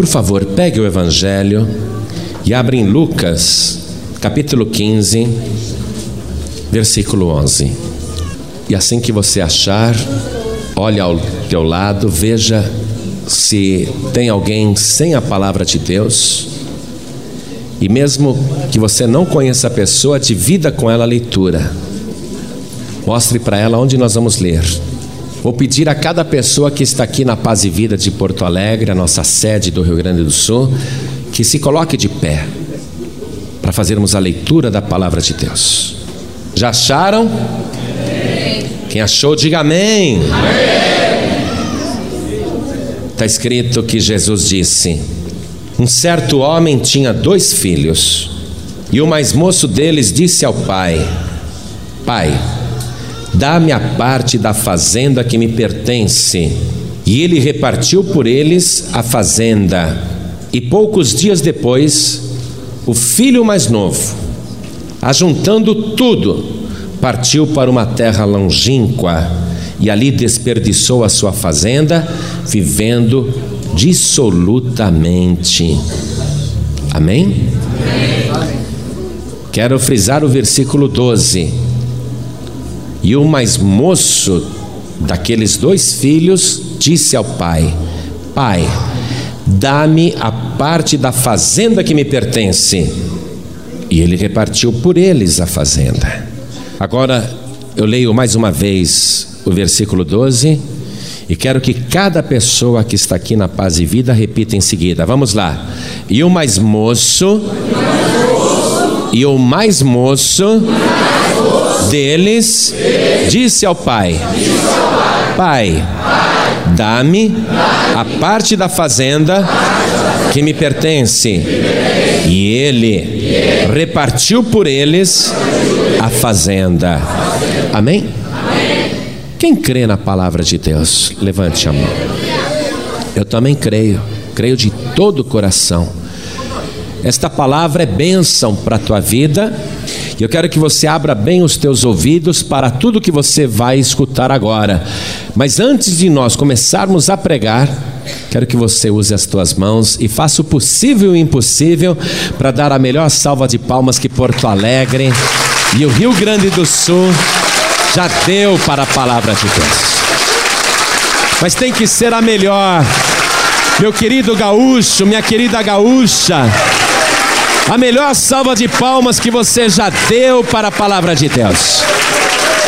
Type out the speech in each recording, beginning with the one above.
Por favor, pegue o Evangelho e abra em Lucas, capítulo 15, versículo 11. E assim que você achar, olhe ao teu lado, veja se tem alguém sem a palavra de Deus. E mesmo que você não conheça a pessoa, divida com ela a leitura. Mostre para ela onde nós vamos ler. Vou pedir a cada pessoa que está aqui na Paz e Vida de Porto Alegre, a nossa sede do Rio Grande do Sul, que se coloque de pé para fazermos a leitura da palavra de Deus. Já acharam? Quem achou, diga amém. Está escrito que Jesus disse: Um certo homem tinha dois filhos, e o mais moço deles disse ao pai: Pai, dá-me a parte da fazenda que me pertence. E ele repartiu por eles a fazenda. E poucos dias depois, o filho mais novo, ajuntando tudo, partiu para uma terra longínqua e ali desperdiçou a sua fazenda, vivendo dissolutamente. Amém? Quero frisar o versículo 12. E o mais moço daqueles dois filhos disse ao pai: Pai, dá-me a parte da fazenda que me pertence. E ele repartiu por eles a fazenda. Agora eu leio mais uma vez o versículo 12 e quero que cada pessoa que está aqui na paz e vida repita em seguida. Vamos lá. E o mais moço, e o mais moço deles disse ao pai: Pai, dá-me a parte da fazenda que me pertence. E ele repartiu por eles a fazenda. Amém? Quem crê na palavra de Deus, levante a mão. Eu também creio, creio de todo o coração. Esta palavra é bênção para a tua vida eu quero que você abra bem os teus ouvidos para tudo que você vai escutar agora. Mas antes de nós começarmos a pregar, quero que você use as tuas mãos e faça o possível e o impossível para dar a melhor salva de palmas que Porto Alegre e o Rio Grande do Sul já deu para a palavra de Deus. Mas tem que ser a melhor. Meu querido gaúcho, minha querida gaúcha, a melhor salva de palmas que você já deu para a palavra de Deus.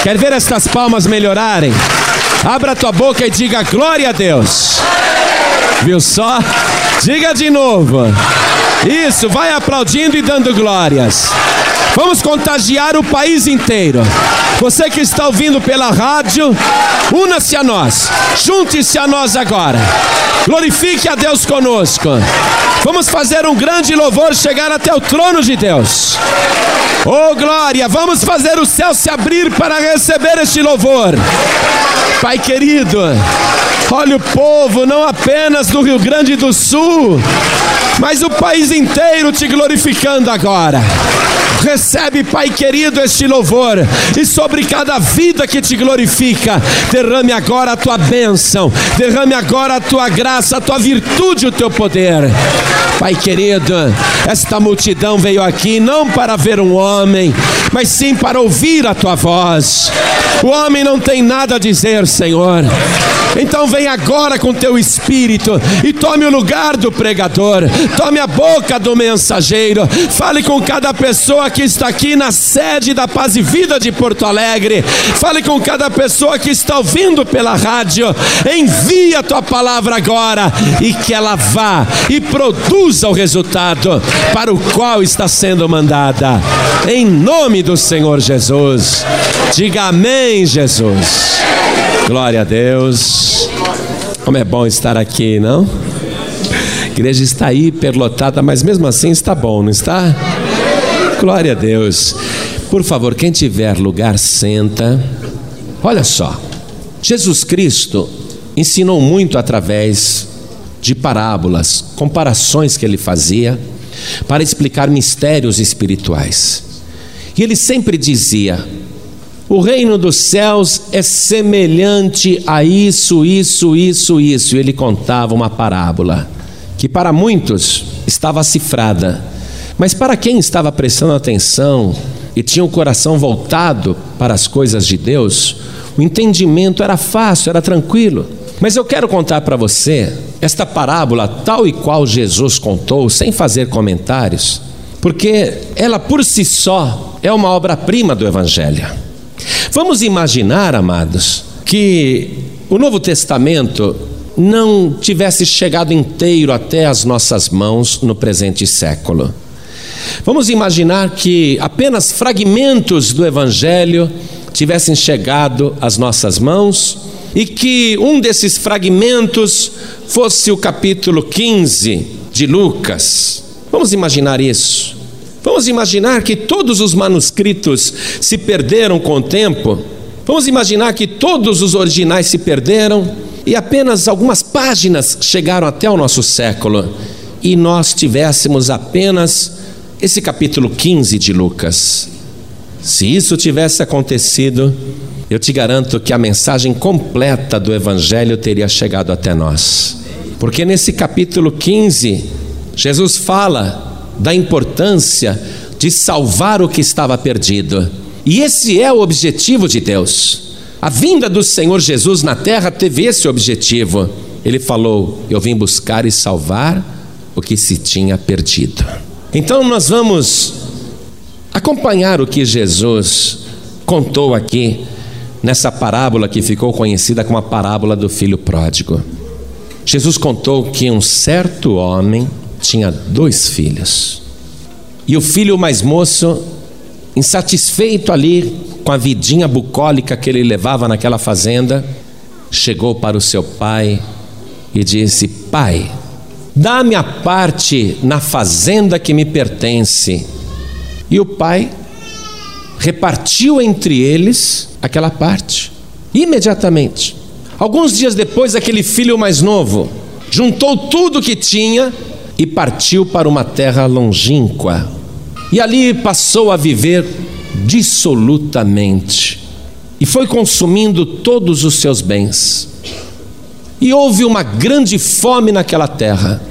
Quer ver estas palmas melhorarem? Abra tua boca e diga glória a Deus. Viu só? Diga de novo. Isso, vai aplaudindo e dando glórias. Vamos contagiar o país inteiro. Você que está ouvindo pela rádio, una-se a nós. Junte-se a nós agora. Glorifique a Deus conosco. Vamos fazer um grande louvor chegar até o trono de Deus. Oh glória, vamos fazer o céu se abrir para receber este louvor. Pai querido, olha o povo, não apenas do Rio Grande do Sul, mas o país inteiro te glorificando agora. Recebe, Pai querido, este louvor e sobre cada vida que te glorifica, derrame agora a tua bênção, derrame agora a tua graça, a tua virtude, o teu poder. Pai querido, esta multidão veio aqui não para ver um homem, mas sim para ouvir a tua voz. O homem não tem nada a dizer, Senhor. Então vem agora com teu espírito e tome o lugar do pregador, tome a boca do mensageiro, fale com cada pessoa que está aqui na sede da Paz e Vida de Porto Alegre, fale com cada pessoa que está ouvindo pela rádio, envia a tua palavra agora e que ela vá e produza o resultado para o qual está sendo mandada, em nome do Senhor Jesus. Diga amém, Jesus. Glória a Deus. Como é bom estar aqui, não? A igreja está hiperlotada, mas mesmo assim está bom, não está? Glória a Deus. Por favor, quem tiver lugar, senta. Olha só, Jesus Cristo ensinou muito através de parábolas, comparações que ele fazia para explicar mistérios espirituais. E ele sempre dizia: o reino dos céus é semelhante a isso, isso, isso, isso. E ele contava uma parábola que para muitos estava cifrada, mas para quem estava prestando atenção e tinha o coração voltado para as coisas de Deus, o entendimento era fácil, era tranquilo. Mas eu quero contar para você esta parábola tal e qual Jesus contou, sem fazer comentários, porque ela por si só é uma obra-prima do Evangelho. Vamos imaginar, amados, que o Novo Testamento não tivesse chegado inteiro até as nossas mãos no presente século. Vamos imaginar que apenas fragmentos do Evangelho tivessem chegado às nossas mãos e que um desses fragmentos fosse o capítulo 15 de Lucas. Vamos imaginar isso. Vamos imaginar que todos os manuscritos se perderam com o tempo. Vamos imaginar que todos os originais se perderam e apenas algumas páginas chegaram até o nosso século e nós tivéssemos apenas esse capítulo 15 de Lucas. Se isso tivesse acontecido, eu te garanto que a mensagem completa do Evangelho teria chegado até nós. Porque nesse capítulo 15, Jesus fala da importância de salvar o que estava perdido. E esse é o objetivo de Deus. A vinda do Senhor Jesus na terra teve esse objetivo. Ele falou: Eu vim buscar e salvar o que se tinha perdido. Então nós vamos acompanhar o que Jesus contou aqui nessa parábola que ficou conhecida como a parábola do filho pródigo. Jesus contou que um certo homem tinha dois filhos. E o filho mais moço, insatisfeito ali com a vidinha bucólica que ele levava naquela fazenda, chegou para o seu pai e disse: Pai, dá-me a parte na fazenda que me pertence. E o pai repartiu entre eles aquela parte. Imediatamente. Alguns dias depois, aquele filho mais novo juntou tudo que tinha e partiu para uma terra longínqua. E ali passou a viver dissolutamente. E foi consumindo todos os seus bens. E houve uma grande fome naquela terra.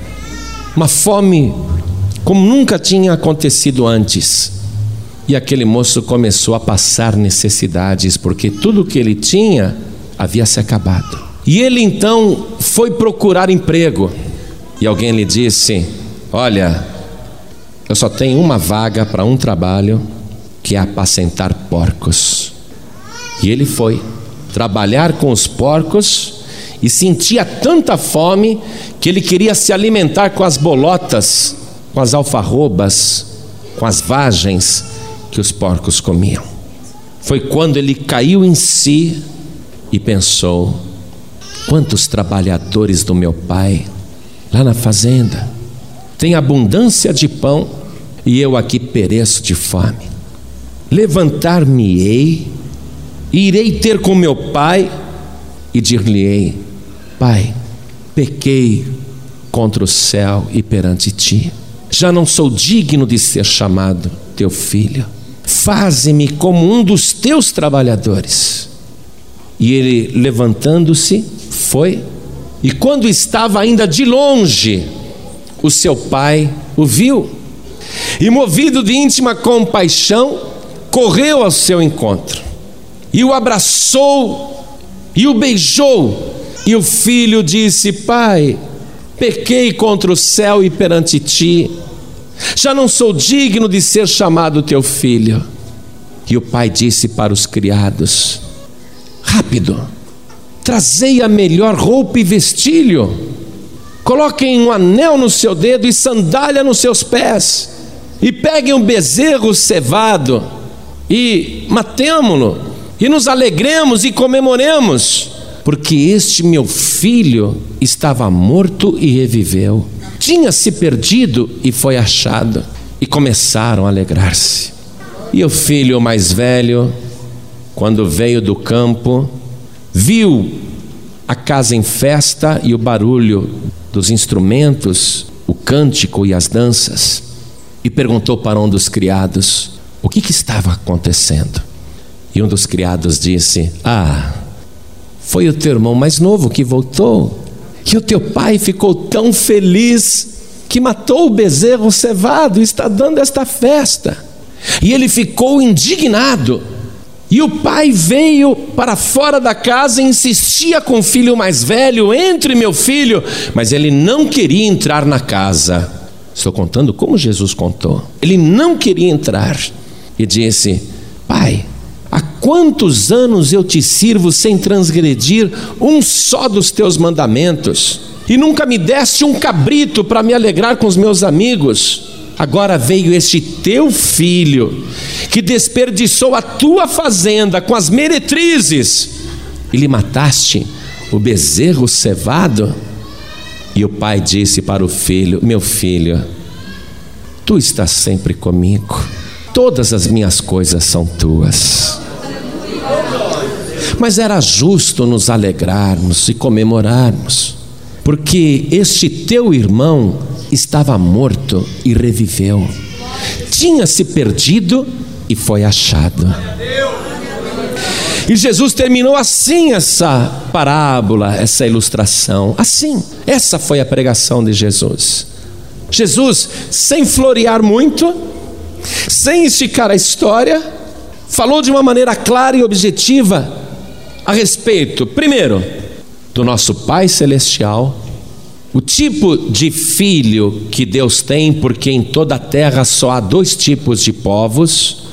Uma fome como nunca tinha acontecido antes. E aquele moço começou a passar necessidades, porque tudo que ele tinha havia se acabado. E ele então foi procurar emprego. E alguém lhe disse: Olha, eu só tenho uma vaga para um trabalho, que é apacentar porcos. E ele foi trabalhar com os porcos e sentia tanta fome que ele queria se alimentar com as bolotas, com as alfarrobas, com as vagens que os porcos comiam. Foi quando ele caiu em si e pensou: quantos trabalhadores do meu pai lá na fazenda têm abundância de pão e eu aqui pereço de fome. Levantar-me-ei, irei ter com meu pai e dir-lhe-ei: Pai, pequei contra o céu e perante ti. Já não sou digno de ser chamado teu filho faze-me como um dos teus trabalhadores. E ele, levantando-se, foi, e quando estava ainda de longe, o seu pai o viu, e movido de íntima compaixão, correu ao seu encontro, e o abraçou, e o beijou, e o filho disse: Pai, pequei contra o céu e perante ti já não sou digno de ser chamado teu filho. E o pai disse para os criados: Rápido, trazei a melhor roupa e vestilho, coloquem um anel no seu dedo e sandália nos seus pés, e peguem um bezerro cevado, e matemo-lo, e nos alegremos e comemoremos, porque este meu filho estava morto e reviveu tinha se perdido e foi achado, e começaram a alegrar-se. E o filho mais velho, quando veio do campo, viu a casa em festa e o barulho dos instrumentos, o cântico e as danças, e perguntou para um dos criados o que, que estava acontecendo. E um dos criados disse: Ah, foi o teu irmão mais novo que voltou que o teu pai ficou tão feliz que matou o bezerro cevado e está dando esta festa. E ele ficou indignado. E o pai veio para fora da casa e insistia com o filho mais velho: entre, meu filho. Mas ele não queria entrar na casa. Estou contando como Jesus contou. Ele não queria entrar e disse: Pai, quantos anos eu te sirvo sem transgredir um só dos teus mandamentos? E nunca me deste um cabrito para me alegrar com os meus amigos. Agora veio este teu filho, que desperdiçou a tua fazenda com as meretrizes, e lhe mataste o bezerro cevado. E o pai disse para o filho: Meu filho, tu estás sempre comigo, todas as minhas coisas são tuas. Mas era justo nos alegrarmos e comemorarmos, porque este teu irmão estava morto e reviveu, tinha se perdido e foi achado. E Jesus terminou assim essa parábola, essa ilustração. Assim, essa foi a pregação de Jesus. Jesus, sem florear muito, sem esticar a história, falou de uma maneira clara e objetiva a respeito, primeiro, do nosso Pai Celestial, o tipo de filho que Deus tem, porque em toda a terra só há dois tipos de povos: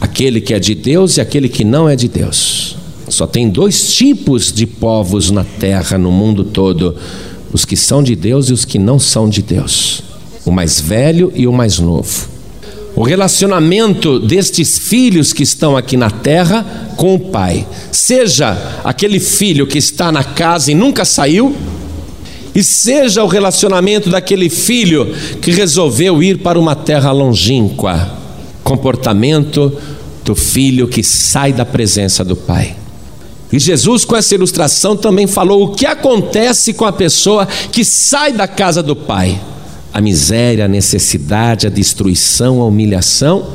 aquele que é de Deus e aquele que não é de Deus. Só tem dois tipos de povos na terra, no mundo todo: os que são de Deus e os que não são de Deus. O mais velho e o mais novo. O relacionamento destes filhos que estão aqui na terra com o pai, seja aquele filho que está na casa e nunca saiu, e seja o relacionamento daquele filho que resolveu ir para uma terra longínqua. Comportamento do filho que sai da presença do pai. E Jesus, com essa ilustração, também falou o que acontece com a pessoa que sai da casa do pai: a miséria, a necessidade, a destruição, a humilhação.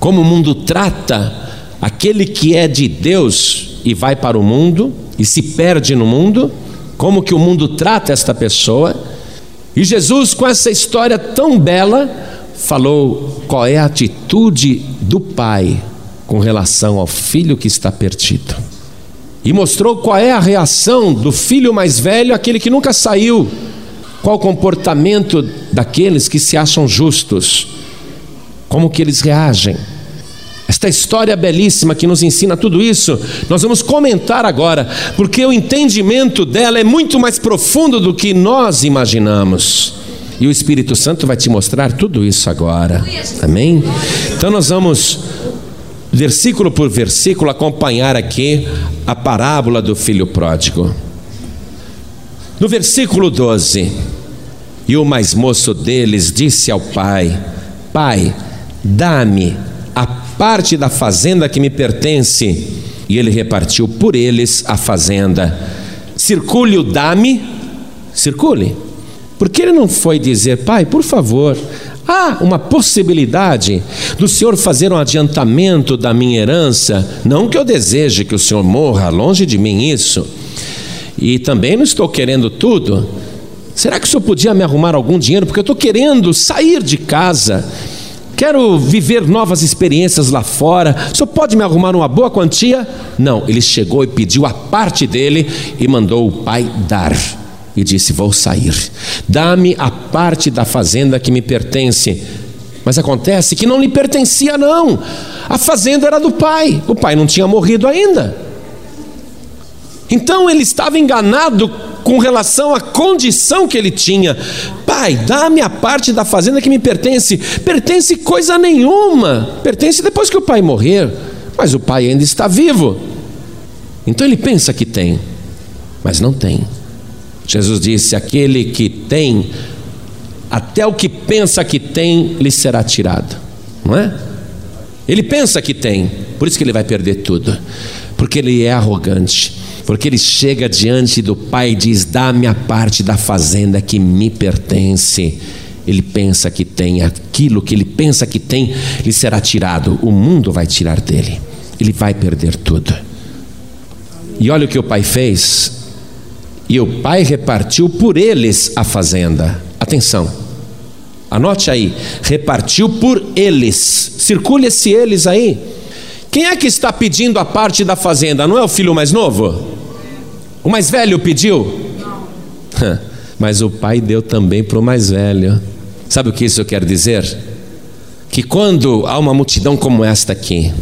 Como o mundo trata aquele que é de Deus e vai para o mundo e se perde no mundo como que o mundo trata esta pessoa. E Jesus, com essa história tão bela, falou qual é a atitude do pai com relação ao filho que está perdido. E mostrou qual é a reação do filho mais velho, aquele que nunca saiu. Qual o comportamento daqueles que se acham justos? Como que eles reagem? Esta história belíssima que nos ensina tudo isso, nós vamos comentar agora, porque o entendimento dela é muito mais profundo do que nós imaginamos. E o Espírito Santo vai te mostrar tudo isso agora. Amém? Então nós vamos versículo por versículo acompanhar aqui a parábola do filho pródigo. No versículo 12, e o mais moço deles disse ao pai: Pai, dá-me a parte da fazenda que me pertence. E ele repartiu por eles a fazenda. Circule o dame, circule. Porque ele não foi dizer, pai, por favor, há uma possibilidade do senhor fazer um adiantamento da minha herança. Não que eu deseje que o senhor morra, longe de mim isso. E também não estou querendo tudo. Será que o senhor podia me arrumar algum dinheiro? Porque eu estou querendo sair de casa quero viver novas experiências lá fora, o senhor pode me arrumar uma boa quantia? Não, ele chegou e pediu a parte dele e mandou o pai dar. E disse: Vou sair, dá-me a parte da fazenda que me pertence. Mas acontece que não lhe pertencia, não. A fazenda era do pai, o pai não tinha morrido ainda. Então ele estava enganado com relação à condição que ele tinha. Pai, dá-me a parte da fazenda que me pertence. Pertence coisa nenhuma. Pertence depois que o pai morrer. Mas o pai ainda está vivo. Então ele pensa que tem, mas não tem. Jesus disse: aquele que tem, até o que pensa que tem, lhe será tirado. Não é? Ele pensa que tem, por isso que ele vai perder tudo, porque ele é arrogante porque ele chega diante do pai e diz: Dá-me a parte da fazenda que me pertence. Ele pensa que tem aquilo que ele pensa que tem, lhe será tirado. O mundo vai tirar dele. Ele vai perder tudo. E olha o que o pai fez. e o pai repartiu por eles a fazenda. Atenção, anote aí: repartiu por eles. Circule esse eles aí. Quem é que está pedindo a parte da fazenda? Não é o filho mais novo? O mais velho pediu? Mas o pai deu também para o mais velho. Sabe o que isso quer dizer? Que quando há uma multidão como esta aqui,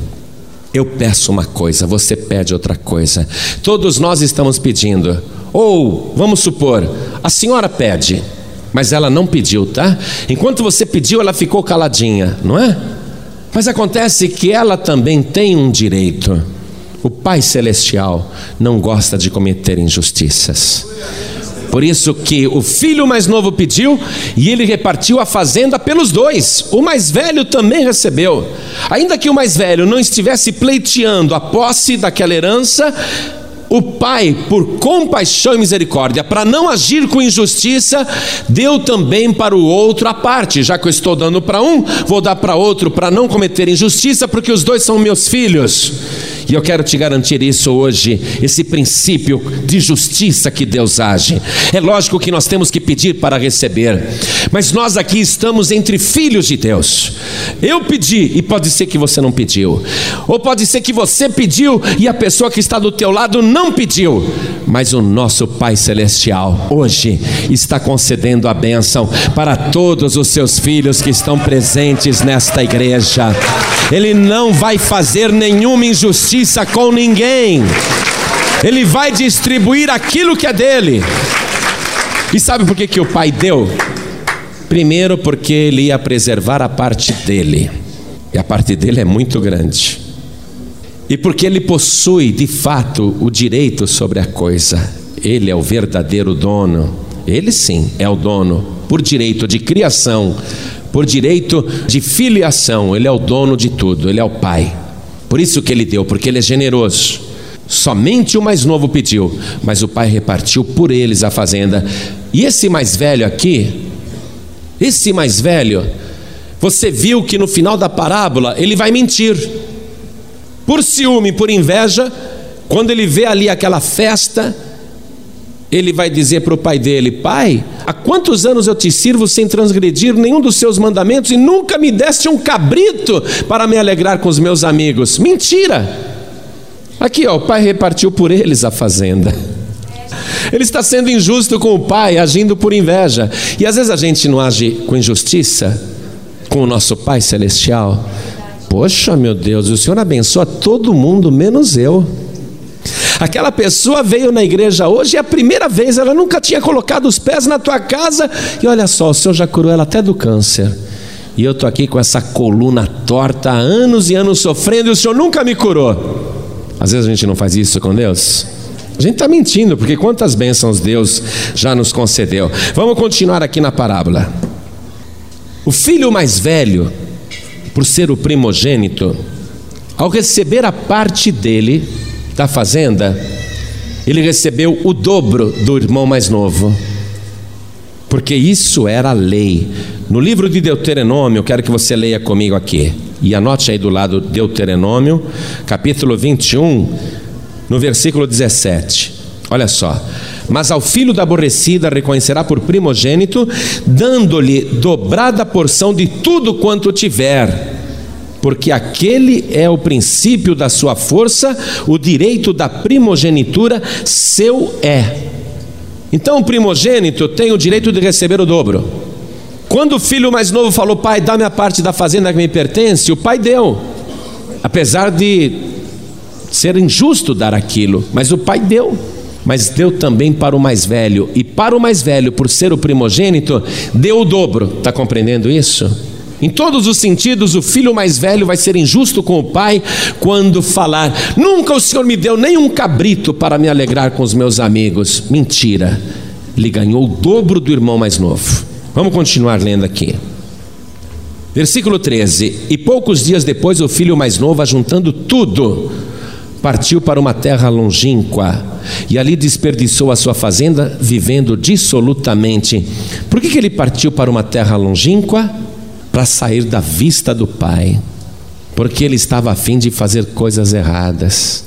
eu peço uma coisa, você pede outra coisa. Todos nós estamos pedindo. Ou, vamos supor, a senhora pede, mas ela não pediu, tá? Enquanto você pediu, ela ficou caladinha, não é? Mas acontece que ela também tem um direito. O Pai Celestial não gosta de cometer injustiças. Por isso que o filho mais novo pediu e ele repartiu a fazenda pelos dois. O mais velho também recebeu. Ainda que o mais velho não estivesse pleiteando a posse daquela herança, o pai, por compaixão e misericórdia, para não agir com injustiça, deu também para o outro a parte. Já que eu estou dando para um, vou dar para outro para não cometer injustiça, porque os dois são meus filhos. E eu quero te garantir isso hoje, esse princípio de justiça que Deus age. É lógico que nós temos que pedir para receber, mas nós aqui estamos entre filhos de Deus. Eu pedi e pode ser que você não pediu, ou pode ser que você pediu e a pessoa que está do teu lado não pediu, mas o nosso Pai Celestial hoje está concedendo a bênção para todos os seus filhos que estão presentes nesta igreja. Ele não vai fazer nenhuma injustiça com ninguém. Ele vai distribuir aquilo que é dele. E sabe por que, que o pai deu? Primeiro, porque ele ia preservar a parte dele. E a parte dele é muito grande. E porque ele possui, de fato, o direito sobre a coisa. Ele é o verdadeiro dono. Ele sim é o dono, por direito de criação, por direito de filiação, ele é o dono de tudo, ele é o pai. Por isso que ele deu, porque ele é generoso. Somente o mais novo pediu, mas o pai repartiu por eles a fazenda. E esse mais velho aqui, esse mais velho, você viu que no final da parábola ele vai mentir. Por ciúme, por inveja, quando ele vê ali aquela festa, ele vai dizer para o pai dele: Pai, há quantos anos eu te sirvo sem transgredir nenhum dos seus mandamentos e nunca me deste um cabrito para me alegrar com os meus amigos? Mentira! Aqui, ó, o pai repartiu por eles a fazenda. Ele está sendo injusto com o pai, agindo por inveja. E às vezes a gente não age com injustiça com o nosso Pai Celestial. Poxa, meu Deus, o Senhor abençoa todo mundo, menos eu. Aquela pessoa veio na igreja hoje é a primeira vez ela nunca tinha colocado os pés na tua casa e olha só, o Senhor já curou ela até do câncer. E eu estou aqui com essa coluna torta há anos e anos sofrendo e o Senhor nunca me curou. Às vezes a gente não faz isso com Deus. A gente está mentindo, porque quantas bênçãos Deus já nos concedeu. Vamos continuar aqui na parábola. O filho mais velho, por ser o primogênito, ao receber a parte dele, da fazenda, ele recebeu o dobro do irmão mais novo, porque isso era a lei. No livro de Deuteronômio, eu quero que você leia comigo aqui, e anote aí do lado Deuteronômio, capítulo 21, no versículo 17. Olha só. Mas ao filho da aborrecida reconhecerá por primogênito, dando-lhe dobrada porção de tudo quanto tiver porque aquele é o princípio da sua força, o direito da primogenitura seu é. Então o primogênito tem o direito de receber o dobro. Quando o filho mais novo falou, pai, dá-me a parte da fazenda que me pertence, o pai deu. Apesar de ser injusto dar aquilo, mas o pai deu. Mas deu também para o mais velho, e para o mais velho, por ser o primogênito, deu o dobro. Está compreendendo isso? Em todos os sentidos, o filho mais velho vai ser injusto com o pai quando falar: Nunca o Senhor me deu nem um cabrito para me alegrar com os meus amigos. Mentira, ele ganhou o dobro do irmão mais novo. Vamos continuar lendo aqui. Versículo 13: E poucos dias depois, o filho mais novo, ajuntando tudo, partiu para uma terra longínqua e ali desperdiçou a sua fazenda, vivendo dissolutamente. Por que, que ele partiu para uma terra longínqua? Para sair da vista do pai, porque ele estava a fim de fazer coisas erradas.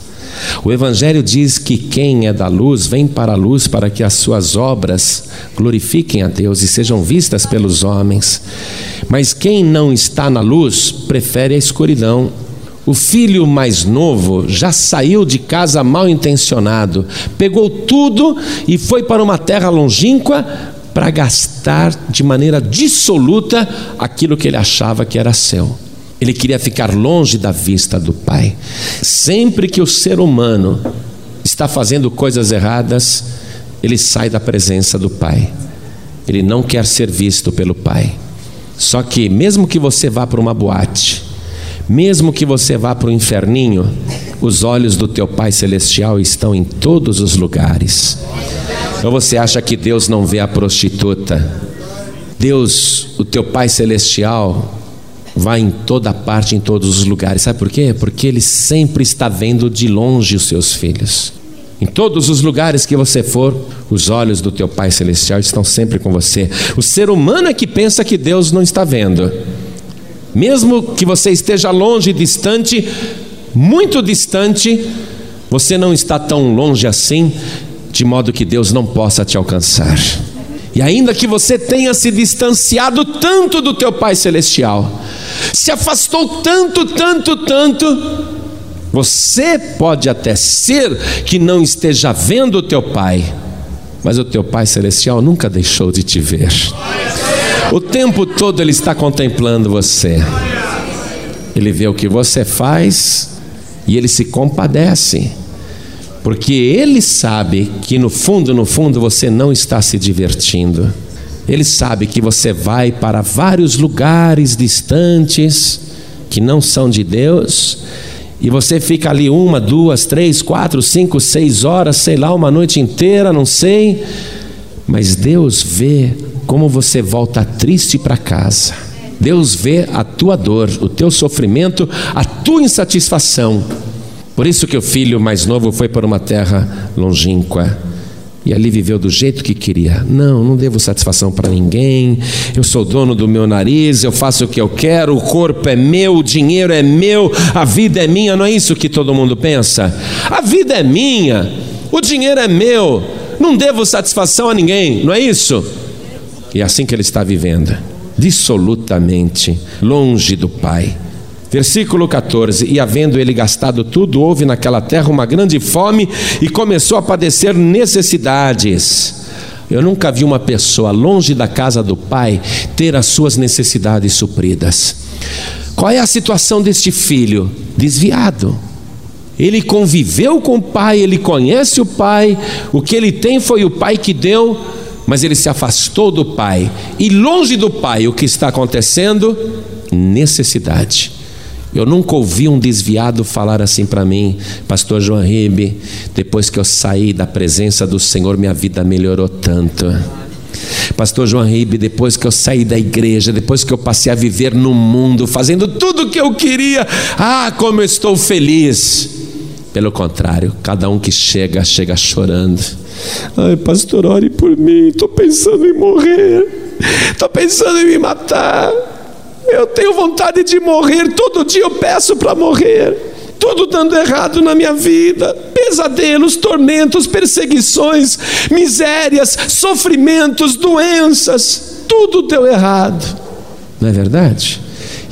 O Evangelho diz que quem é da luz vem para a luz para que as suas obras glorifiquem a Deus e sejam vistas pelos homens. Mas quem não está na luz prefere a escuridão. O filho mais novo já saiu de casa mal intencionado, pegou tudo e foi para uma terra longínqua para gastar de maneira dissoluta aquilo que ele achava que era seu. Ele queria ficar longe da vista do Pai. Sempre que o ser humano está fazendo coisas erradas, ele sai da presença do Pai. Ele não quer ser visto pelo Pai. Só que, mesmo que você vá para uma boate, mesmo que você vá para o inferninho, os olhos do teu Pai Celestial estão em todos os lugares. Ou você acha que Deus não vê a prostituta? Deus, o teu Pai Celestial, vai em toda parte, em todos os lugares. Sabe por quê? Porque Ele sempre está vendo de longe os seus filhos. Em todos os lugares que você for, os olhos do teu Pai Celestial estão sempre com você. O ser humano é que pensa que Deus não está vendo. Mesmo que você esteja longe, distante, muito distante, você não está tão longe assim, de modo que Deus não possa te alcançar. E ainda que você tenha se distanciado tanto do teu Pai Celestial, se afastou tanto, tanto, tanto, você pode até ser que não esteja vendo o teu Pai, mas o teu Pai Celestial nunca deixou de te ver. O tempo todo Ele está contemplando você. Ele vê o que você faz e Ele se compadece porque ele sabe que no fundo, no fundo, você não está se divertindo. Ele sabe que você vai para vários lugares distantes que não são de Deus, e você fica ali uma, duas, três, quatro, cinco, seis horas, sei lá, uma noite inteira, não sei, mas Deus vê como você volta triste para casa. Deus vê a tua dor, o teu sofrimento, a tua insatisfação. Por isso que o filho mais novo foi para uma terra longínqua e ali viveu do jeito que queria. Não, não devo satisfação para ninguém. Eu sou dono do meu nariz, eu faço o que eu quero, o corpo é meu, o dinheiro é meu, a vida é minha. Não é isso que todo mundo pensa? A vida é minha, o dinheiro é meu, não devo satisfação a ninguém, não é isso? E é assim que ele está vivendo, dissolutamente, longe do Pai. Versículo 14: E havendo ele gastado tudo, houve naquela terra uma grande fome e começou a padecer necessidades. Eu nunca vi uma pessoa longe da casa do pai ter as suas necessidades supridas. Qual é a situação deste filho? Desviado. Ele conviveu com o pai, ele conhece o pai, o que ele tem foi o pai que deu, mas ele se afastou do pai. E longe do pai, o que está acontecendo? Necessidade. Eu nunca ouvi um desviado falar assim para mim, Pastor João Ribe, depois que eu saí da presença do Senhor, minha vida melhorou tanto. Pastor João Ribe, depois que eu saí da igreja, depois que eu passei a viver no mundo, fazendo tudo o que eu queria, ah, como eu estou feliz. Pelo contrário, cada um que chega, chega chorando. Ai, pastor, ore por mim, estou pensando em morrer, estou pensando em me matar. Eu tenho vontade de morrer, todo dia eu peço para morrer. Tudo dando errado na minha vida, pesadelos, tormentos, perseguições, misérias, sofrimentos, doenças, tudo deu errado. Não é verdade?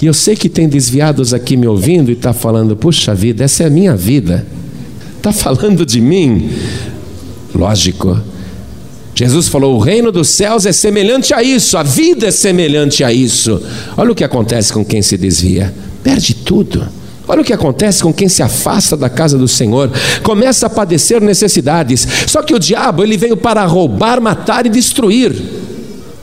E eu sei que tem desviados aqui me ouvindo e está falando: puxa vida, essa é a minha vida. Está falando de mim? Lógico, Jesus falou: o reino dos céus é semelhante a isso, a vida é semelhante a isso. Olha o que acontece com quem se desvia: perde tudo. Olha o que acontece com quem se afasta da casa do Senhor, começa a padecer necessidades. Só que o diabo, ele veio para roubar, matar e destruir.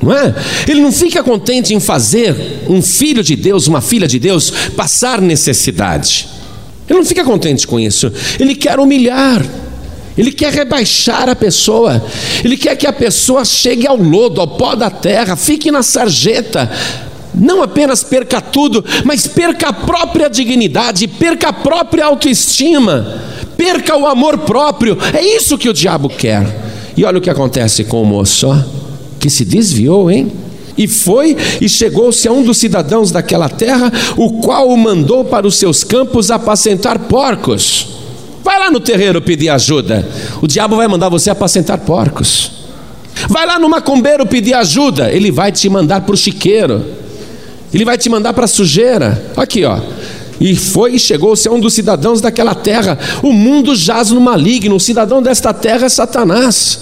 Não é? Ele não fica contente em fazer um filho de Deus, uma filha de Deus, passar necessidade. Ele não fica contente com isso. Ele quer humilhar. Ele quer rebaixar a pessoa, ele quer que a pessoa chegue ao lodo, ao pó da terra, fique na sarjeta. Não apenas perca tudo, mas perca a própria dignidade, perca a própria autoestima, perca o amor próprio. É isso que o diabo quer. E olha o que acontece com o moço, que se desviou, hein? E foi e chegou-se a um dos cidadãos daquela terra, o qual o mandou para os seus campos apacentar porcos. Vai lá no terreiro pedir ajuda. O diabo vai mandar você apacentar porcos. Vai lá no macumbeiro pedir ajuda. Ele vai te mandar para o chiqueiro. Ele vai te mandar para a sujeira. Aqui, ó. E foi e chegou-se a um dos cidadãos daquela terra. O mundo jaz no maligno. O cidadão desta terra é Satanás.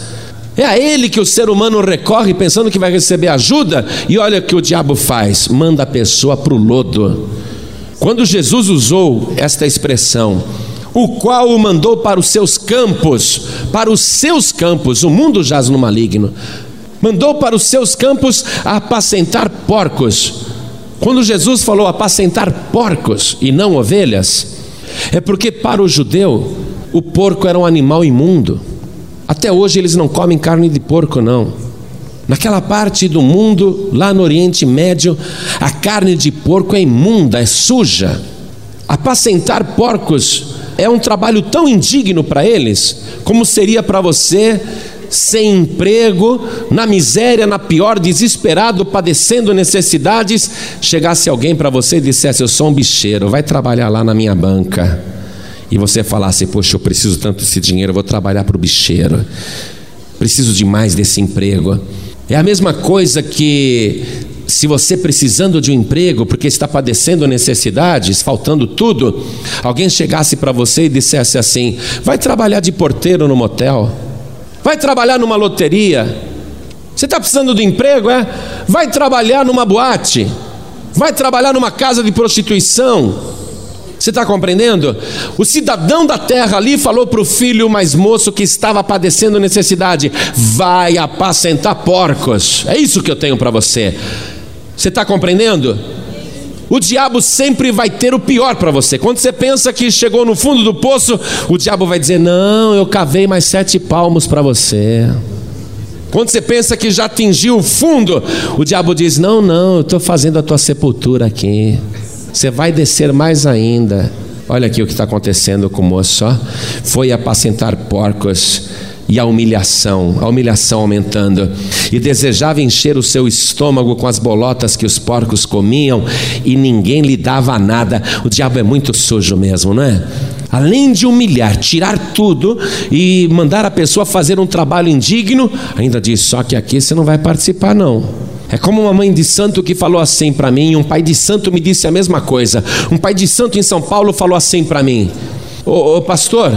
É a ele que o ser humano recorre pensando que vai receber ajuda. E olha o que o diabo faz: manda a pessoa para o lodo. Quando Jesus usou esta expressão, o qual o mandou para os seus campos, para os seus campos, o mundo jaz no maligno, mandou para os seus campos apacentar porcos. Quando Jesus falou apacentar porcos e não ovelhas, é porque para o judeu o porco era um animal imundo. Até hoje eles não comem carne de porco, não. Naquela parte do mundo, lá no Oriente Médio, a carne de porco é imunda, é suja. Apacentar porcos é um trabalho tão indigno para eles, como seria para você sem emprego, na miséria, na pior, desesperado, padecendo necessidades, chegasse alguém para você e dissesse: Eu sou um bicheiro, vai trabalhar lá na minha banca. E você falasse: Poxa, eu preciso tanto desse dinheiro, eu vou trabalhar para o bicheiro, preciso de mais desse emprego. É a mesma coisa que se você precisando de um emprego, porque está padecendo necessidades, faltando tudo, alguém chegasse para você e dissesse assim: vai trabalhar de porteiro no motel, vai trabalhar numa loteria. Você está precisando de emprego, é? Vai trabalhar numa boate, vai trabalhar numa casa de prostituição. Você está compreendendo? O cidadão da terra ali falou para o filho mais moço que estava padecendo necessidade: vai apacentar porcos. É isso que eu tenho para você. Você está compreendendo? O diabo sempre vai ter o pior para você. Quando você pensa que chegou no fundo do poço, o diabo vai dizer: Não, eu cavei mais sete palmos para você. Quando você pensa que já atingiu o fundo, o diabo diz: Não, não, eu estou fazendo a tua sepultura aqui você vai descer mais ainda. Olha aqui o que está acontecendo com o moço, ó. foi apacentar porcos e a humilhação, a humilhação aumentando, e desejava encher o seu estômago com as bolotas que os porcos comiam, e ninguém lhe dava nada. O diabo é muito sujo mesmo, não é? Além de humilhar, tirar tudo e mandar a pessoa fazer um trabalho indigno, ainda diz: só que aqui você não vai participar, não. É como uma mãe de santo que falou assim para mim, um pai de santo me disse a mesma coisa. Um pai de santo em São Paulo falou assim para mim: ô, ô pastor,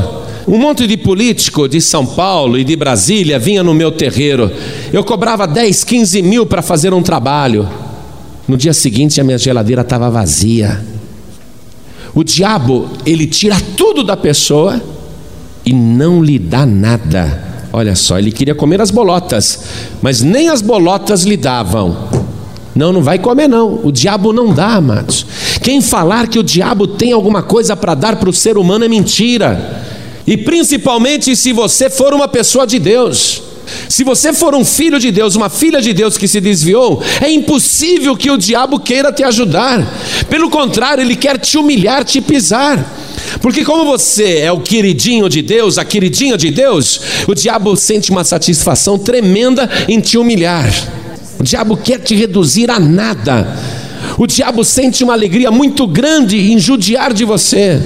um monte de político de São Paulo e de Brasília vinha no meu terreiro. Eu cobrava 10, 15 mil para fazer um trabalho. No dia seguinte a minha geladeira estava vazia. O diabo, ele tira tudo da pessoa e não lhe dá nada. Olha só, ele queria comer as bolotas, mas nem as bolotas lhe davam. Não, não vai comer não. O diabo não dá, amados. Quem falar que o diabo tem alguma coisa para dar para o ser humano é mentira. E principalmente se você for uma pessoa de Deus. Se você for um filho de Deus, uma filha de Deus que se desviou, é impossível que o diabo queira te ajudar. Pelo contrário, ele quer te humilhar, te pisar. Porque, como você é o queridinho de Deus, a queridinha de Deus, o diabo sente uma satisfação tremenda em te humilhar. O diabo quer te reduzir a nada. O diabo sente uma alegria muito grande em judiar de você.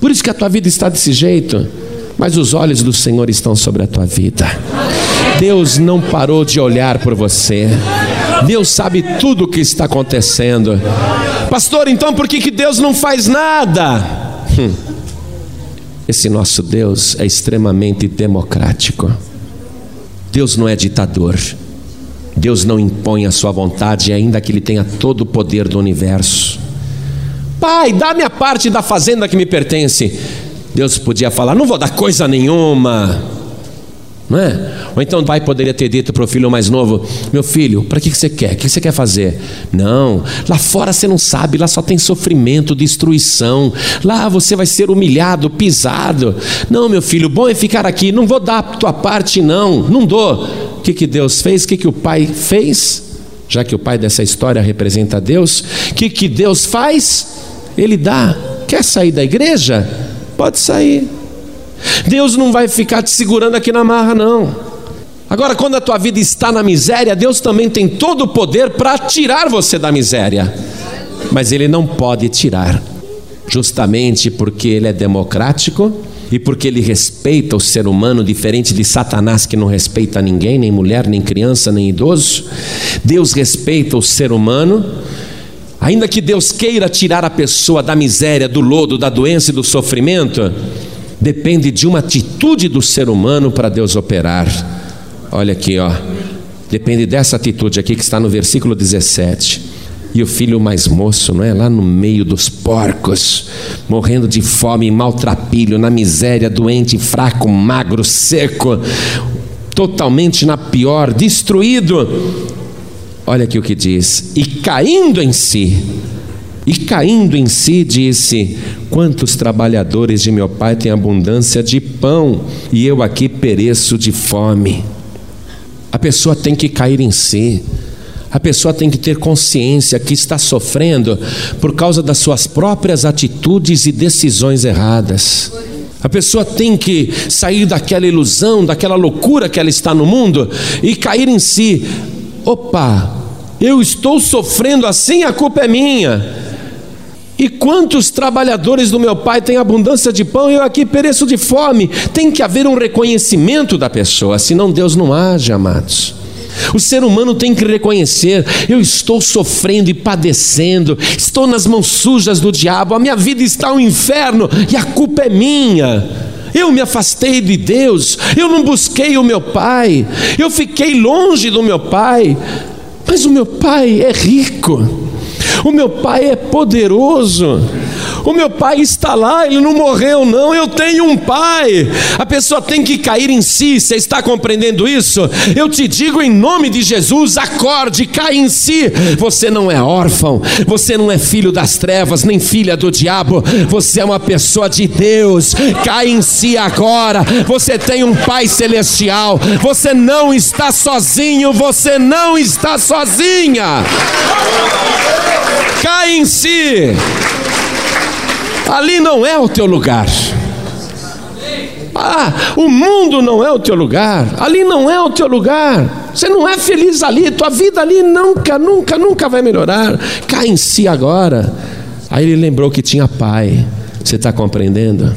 Por isso que a tua vida está desse jeito. Mas os olhos do Senhor estão sobre a tua vida. Deus não parou de olhar por você. Deus sabe tudo o que está acontecendo. Pastor, então por que, que Deus não faz nada? Hum. Esse nosso Deus é extremamente democrático. Deus não é ditador. Deus não impõe a sua vontade, ainda que Ele tenha todo o poder do universo. Pai, dá-me a parte da fazenda que me pertence. Deus podia falar: não vou dar coisa nenhuma não é? Ou então o pai poderia ter dito para o filho mais novo: Meu filho, para que você quer? O que você quer fazer? Não, lá fora você não sabe, lá só tem sofrimento, destruição, lá você vai ser humilhado, pisado. Não, meu filho, bom é ficar aqui, não vou dar a tua parte, não, não dou. O que, que Deus fez? O que, que o pai fez? Já que o pai dessa história representa Deus, o que, que Deus faz? Ele dá. Quer sair da igreja? Pode sair. Deus não vai ficar te segurando aqui na marra, não. Agora, quando a tua vida está na miséria, Deus também tem todo o poder para tirar você da miséria. Mas Ele não pode tirar, justamente porque Ele é democrático e porque ele respeita o ser humano, diferente de Satanás que não respeita ninguém, nem mulher, nem criança, nem idoso, Deus respeita o ser humano. Ainda que Deus queira tirar a pessoa da miséria, do lodo, da doença e do sofrimento, depende de uma atitude do ser humano para Deus operar. Olha aqui, ó. Depende dessa atitude aqui que está no versículo 17. E o filho mais moço, não é? Lá no meio dos porcos, morrendo de fome, maltrapilho, na miséria, doente, fraco, magro, seco, totalmente na pior, destruído. Olha aqui o que diz: e caindo em si, e caindo em si, disse: Quantos trabalhadores de meu pai têm abundância de pão, e eu aqui pereço de fome. A pessoa tem que cair em si. A pessoa tem que ter consciência que está sofrendo por causa das suas próprias atitudes e decisões erradas. A pessoa tem que sair daquela ilusão, daquela loucura que ela está no mundo e cair em si. Opa, eu estou sofrendo assim, a culpa é minha. E quantos trabalhadores do meu pai têm abundância de pão e eu aqui pereço de fome? Tem que haver um reconhecimento da pessoa, senão Deus não age, amados. O ser humano tem que reconhecer: eu estou sofrendo e padecendo, estou nas mãos sujas do diabo, a minha vida está um inferno e a culpa é minha. Eu me afastei de Deus, eu não busquei o meu pai, eu fiquei longe do meu pai, mas o meu pai é rico. O meu pai é poderoso. O meu pai está lá, ele não morreu, não. Eu tenho um pai. A pessoa tem que cair em si. Você está compreendendo isso? Eu te digo em nome de Jesus: acorde, cai em si. Você não é órfão, você não é filho das trevas, nem filha do diabo. Você é uma pessoa de Deus. Cai em si agora. Você tem um pai celestial. Você não está sozinho. Você não está sozinha. Cai em si. Ali não é o teu lugar. Ah, o mundo não é o teu lugar. Ali não é o teu lugar. Você não é feliz ali. Tua vida ali nunca, nunca, nunca vai melhorar. Cai em si agora. Aí ele lembrou que tinha pai. Você está compreendendo?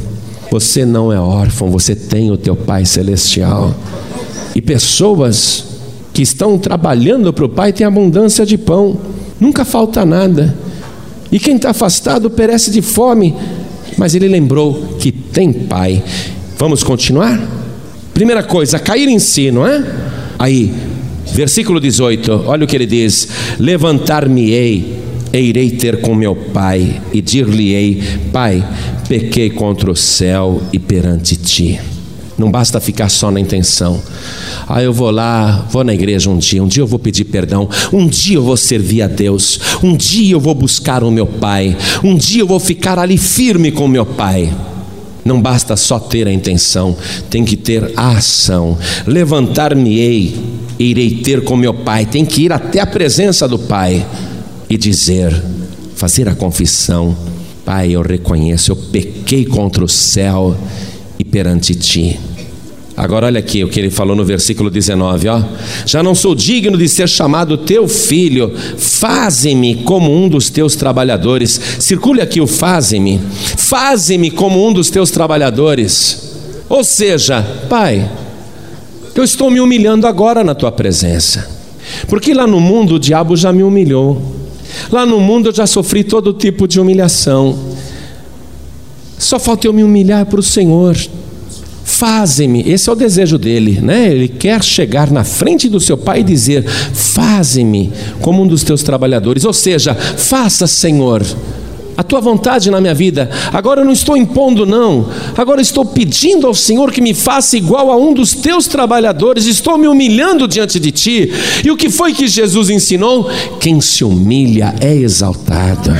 Você não é órfão, você tem o teu Pai Celestial. E pessoas que estão trabalhando para o Pai têm abundância de pão, nunca falta nada. E quem está afastado perece de fome. Mas ele lembrou que tem pai. Vamos continuar? Primeira coisa, cair em si, não é? Aí, versículo 18, olha o que ele diz: Levantar-me-ei, e irei ter com meu pai, e dir-lhe-ei: Pai, pequei contra o céu e perante ti. Não basta ficar só na intenção. Ah, eu vou lá, vou na igreja um dia, um dia eu vou pedir perdão, um dia eu vou servir a Deus, um dia eu vou buscar o meu Pai, um dia eu vou ficar ali firme com o meu Pai. Não basta só ter a intenção, tem que ter a ação. Levantar-me-ei, irei ter com meu Pai, tem que ir até a presença do Pai e dizer, fazer a confissão: Pai, eu reconheço, eu pequei contra o céu perante ti. Agora olha aqui o que ele falou no versículo 19, ó. Já não sou digno de ser chamado teu filho, faze-me como um dos teus trabalhadores. Circule aqui o faze-me. Faze-me como um dos teus trabalhadores. Ou seja, pai, eu estou me humilhando agora na tua presença. Porque lá no mundo o diabo já me humilhou. Lá no mundo eu já sofri todo tipo de humilhação. Só falta eu me humilhar para o Senhor. Faze-me, esse é o desejo dele, né? Ele quer chegar na frente do seu pai e dizer: Faze-me como um dos teus trabalhadores, ou seja, faça, Senhor, a tua vontade na minha vida. Agora eu não estou impondo, não. Agora estou pedindo ao Senhor que me faça igual a um dos teus trabalhadores. Estou me humilhando diante de ti. E o que foi que Jesus ensinou? Quem se humilha é exaltado.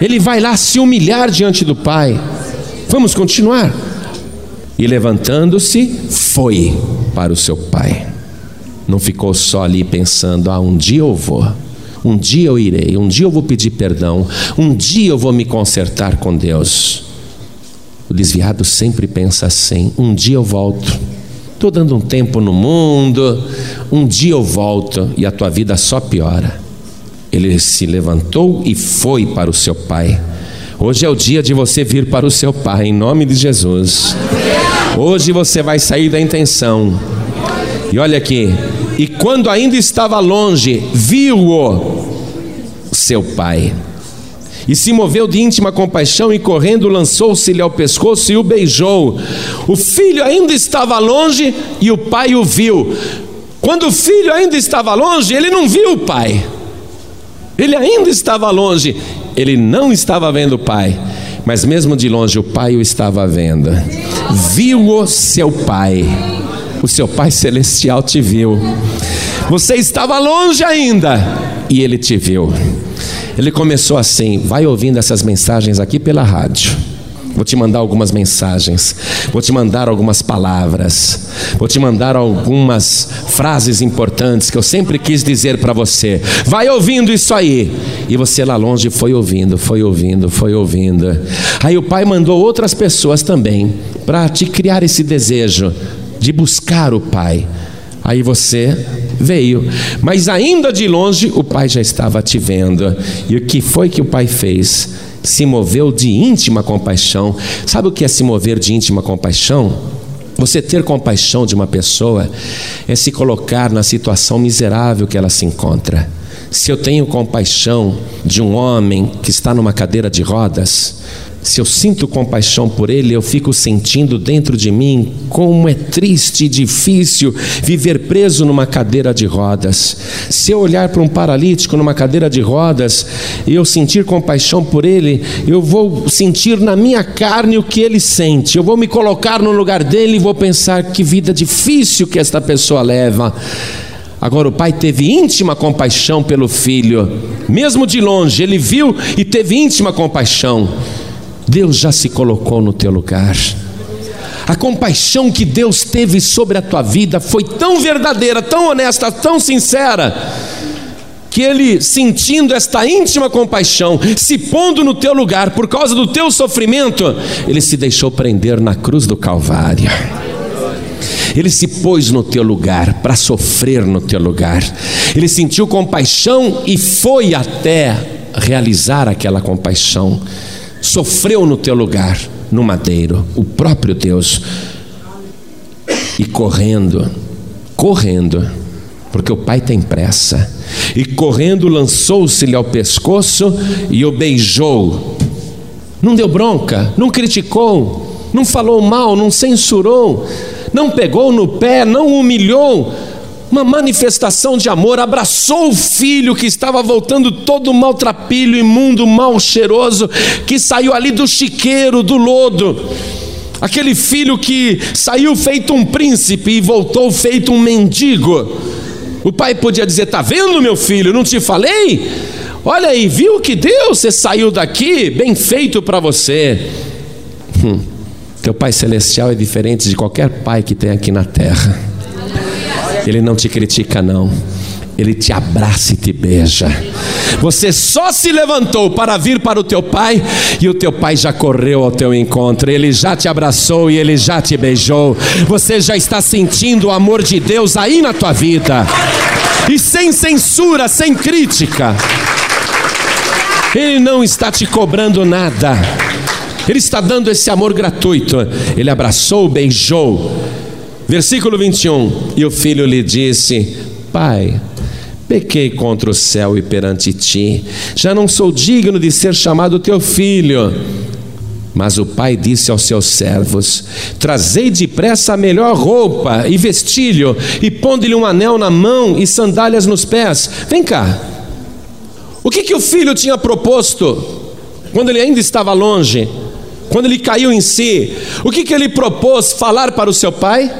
Ele vai lá se humilhar diante do Pai. Vamos continuar. E levantando-se, foi para o seu pai. Não ficou só ali pensando: ah, um dia eu vou, um dia eu irei, um dia eu vou pedir perdão, um dia eu vou me consertar com Deus. O desviado sempre pensa assim: um dia eu volto. Estou dando um tempo no mundo, um dia eu volto e a tua vida só piora. Ele se levantou e foi para o seu pai. Hoje é o dia de você vir para o seu Pai, em nome de Jesus. Hoje você vai sair da intenção. E olha aqui, e quando ainda estava longe, viu-o seu pai. E se moveu de íntima compaixão e correndo lançou-se-lhe ao pescoço e o beijou. O filho ainda estava longe e o pai o viu. Quando o filho ainda estava longe, ele não viu o pai. Ele ainda estava longe, ele não estava vendo o pai, mas mesmo de longe o pai o estava vendo. Viu-o seu pai. O seu pai celestial te viu. Você estava longe ainda e ele te viu. Ele começou assim: vai ouvindo essas mensagens aqui pela rádio. Vou te mandar algumas mensagens, vou te mandar algumas palavras, vou te mandar algumas frases importantes que eu sempre quis dizer para você. Vai ouvindo isso aí. E você lá longe foi ouvindo, foi ouvindo, foi ouvindo. Aí o pai mandou outras pessoas também para te criar esse desejo de buscar o pai. Aí você veio, mas ainda de longe o pai já estava te vendo. E o que foi que o pai fez? Se moveu de íntima compaixão. Sabe o que é se mover de íntima compaixão? Você ter compaixão de uma pessoa é se colocar na situação miserável que ela se encontra. Se eu tenho compaixão de um homem que está numa cadeira de rodas, se eu sinto compaixão por ele, eu fico sentindo dentro de mim como é triste e difícil viver preso numa cadeira de rodas. Se eu olhar para um paralítico numa cadeira de rodas e eu sentir compaixão por ele, eu vou sentir na minha carne o que ele sente. Eu vou me colocar no lugar dele e vou pensar que vida difícil que esta pessoa leva. Agora, o pai teve íntima compaixão pelo filho, mesmo de longe, ele viu e teve íntima compaixão. Deus já se colocou no teu lugar. A compaixão que Deus teve sobre a tua vida foi tão verdadeira, tão honesta, tão sincera, que Ele, sentindo esta íntima compaixão, se pondo no teu lugar por causa do teu sofrimento, Ele se deixou prender na cruz do Calvário. Ele se pôs no teu lugar para sofrer no teu lugar. Ele sentiu compaixão e foi até realizar aquela compaixão sofreu no teu lugar, no madeiro, o próprio Deus. E correndo, correndo, porque o pai tem pressa, e correndo lançou-se-lhe ao pescoço e o beijou. Não deu bronca, não criticou, não falou mal, não censurou, não pegou no pé, não humilhou, uma manifestação de amor, abraçou o filho que estava voltando todo maltrapilho, imundo, mal cheiroso, que saiu ali do chiqueiro, do lodo. Aquele filho que saiu feito um príncipe e voltou feito um mendigo. O pai podia dizer: Está vendo, meu filho? Não te falei? Olha aí, viu que Deus, você saiu daqui, bem feito para você. Hum, teu pai celestial é diferente de qualquer pai que tem aqui na terra. Ele não te critica, não. Ele te abraça e te beija. Você só se levantou para vir para o teu pai e o teu pai já correu ao teu encontro. Ele já te abraçou e ele já te beijou. Você já está sentindo o amor de Deus aí na tua vida. E sem censura, sem crítica. Ele não está te cobrando nada. Ele está dando esse amor gratuito. Ele abraçou, beijou Versículo 21: E o filho lhe disse: Pai, pequei contra o céu e perante ti, já não sou digno de ser chamado teu filho. Mas o pai disse aos seus servos: Trazei depressa a melhor roupa e vestilho, e ponde-lhe um anel na mão e sandálias nos pés. Vem cá. O que, que o filho tinha proposto quando ele ainda estava longe? Quando ele caiu em si, o que, que ele propôs falar para o seu pai?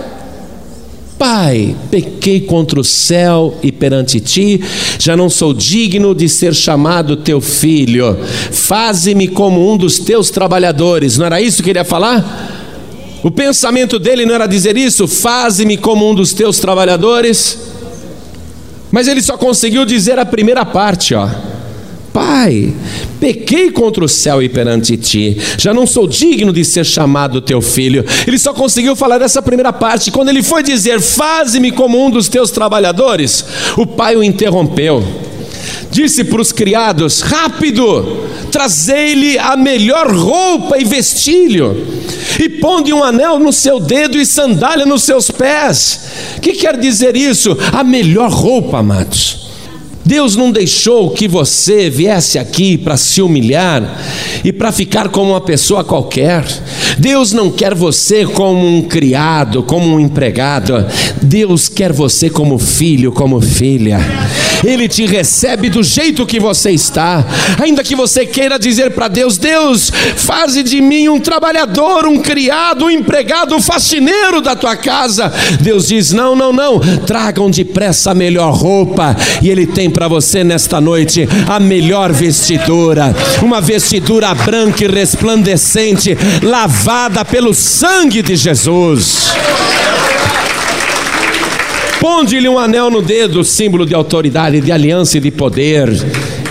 Pai, pequei contra o céu e perante ti, já não sou digno de ser chamado teu filho. Faze-me como um dos teus trabalhadores. Não era isso que ele ia falar? O pensamento dele não era dizer isso, faze-me como um dos teus trabalhadores. Mas ele só conseguiu dizer a primeira parte, ó. Pai, pequei contra o céu e perante ti, já não sou digno de ser chamado teu filho. Ele só conseguiu falar essa primeira parte. Quando ele foi dizer, faze-me como um dos teus trabalhadores, o pai o interrompeu. disse para os criados: Rápido, trazei-lhe a melhor roupa e vestilho, e ponde um anel no seu dedo e sandália nos seus pés. O que quer dizer isso? A melhor roupa, amados. Deus não deixou que você viesse aqui para se humilhar e para ficar como uma pessoa qualquer. Deus não quer você como um criado, como um empregado. Deus quer você como filho, como filha. Ele te recebe do jeito que você está. Ainda que você queira dizer para Deus: Deus, faze de mim um trabalhador, um criado, um empregado, um faxineiro da tua casa. Deus diz: Não, não, não. Tragam depressa a melhor roupa. E Ele tem para você nesta noite a melhor vestidura, uma vestidura branca e resplandecente, lavada pelo sangue de Jesus. Ponde-lhe um anel no dedo, símbolo de autoridade, de aliança e de poder,